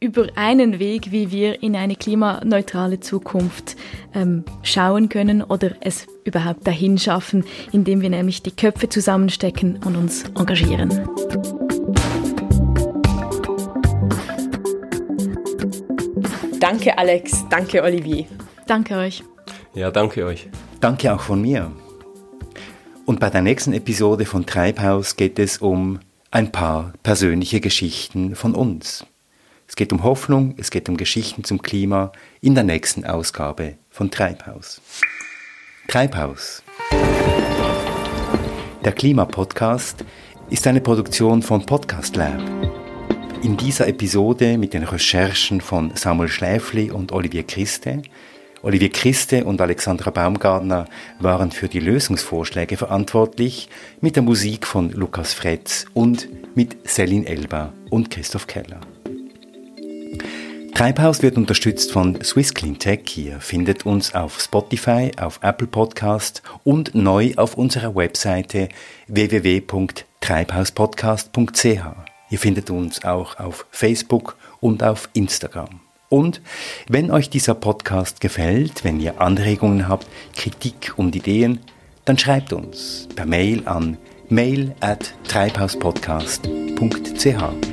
über einen Weg, wie wir in eine klimaneutrale Zukunft ähm, schauen können oder es überhaupt dahin schaffen, indem wir nämlich die Köpfe zusammenstecken und uns engagieren. Danke Alex, danke Olivier. Danke euch. Ja, danke euch. Danke auch von mir. Und bei der nächsten Episode von Treibhaus geht es um ein paar persönliche Geschichten von uns. Es geht um Hoffnung, es geht um Geschichten zum Klima in der nächsten Ausgabe von Treibhaus. Treibhaus. Der Klimapodcast ist eine Produktion von Podcast Lab. In dieser Episode mit den Recherchen von Samuel Schläfli und Olivier Christe. Olivier Christe und Alexandra Baumgartner waren für die Lösungsvorschläge verantwortlich, mit der Musik von Lukas Fretz und mit Selin Elba und Christoph Keller. Treibhaus wird unterstützt von Swiss Clean Tech. Ihr findet uns auf Spotify, auf Apple Podcast und neu auf unserer Webseite www.treibhauspodcast.ch. Ihr findet uns auch auf Facebook und auf Instagram. Und wenn euch dieser Podcast gefällt, wenn ihr Anregungen habt, Kritik und Ideen, dann schreibt uns per Mail an mail at treibhauspodcast.ch.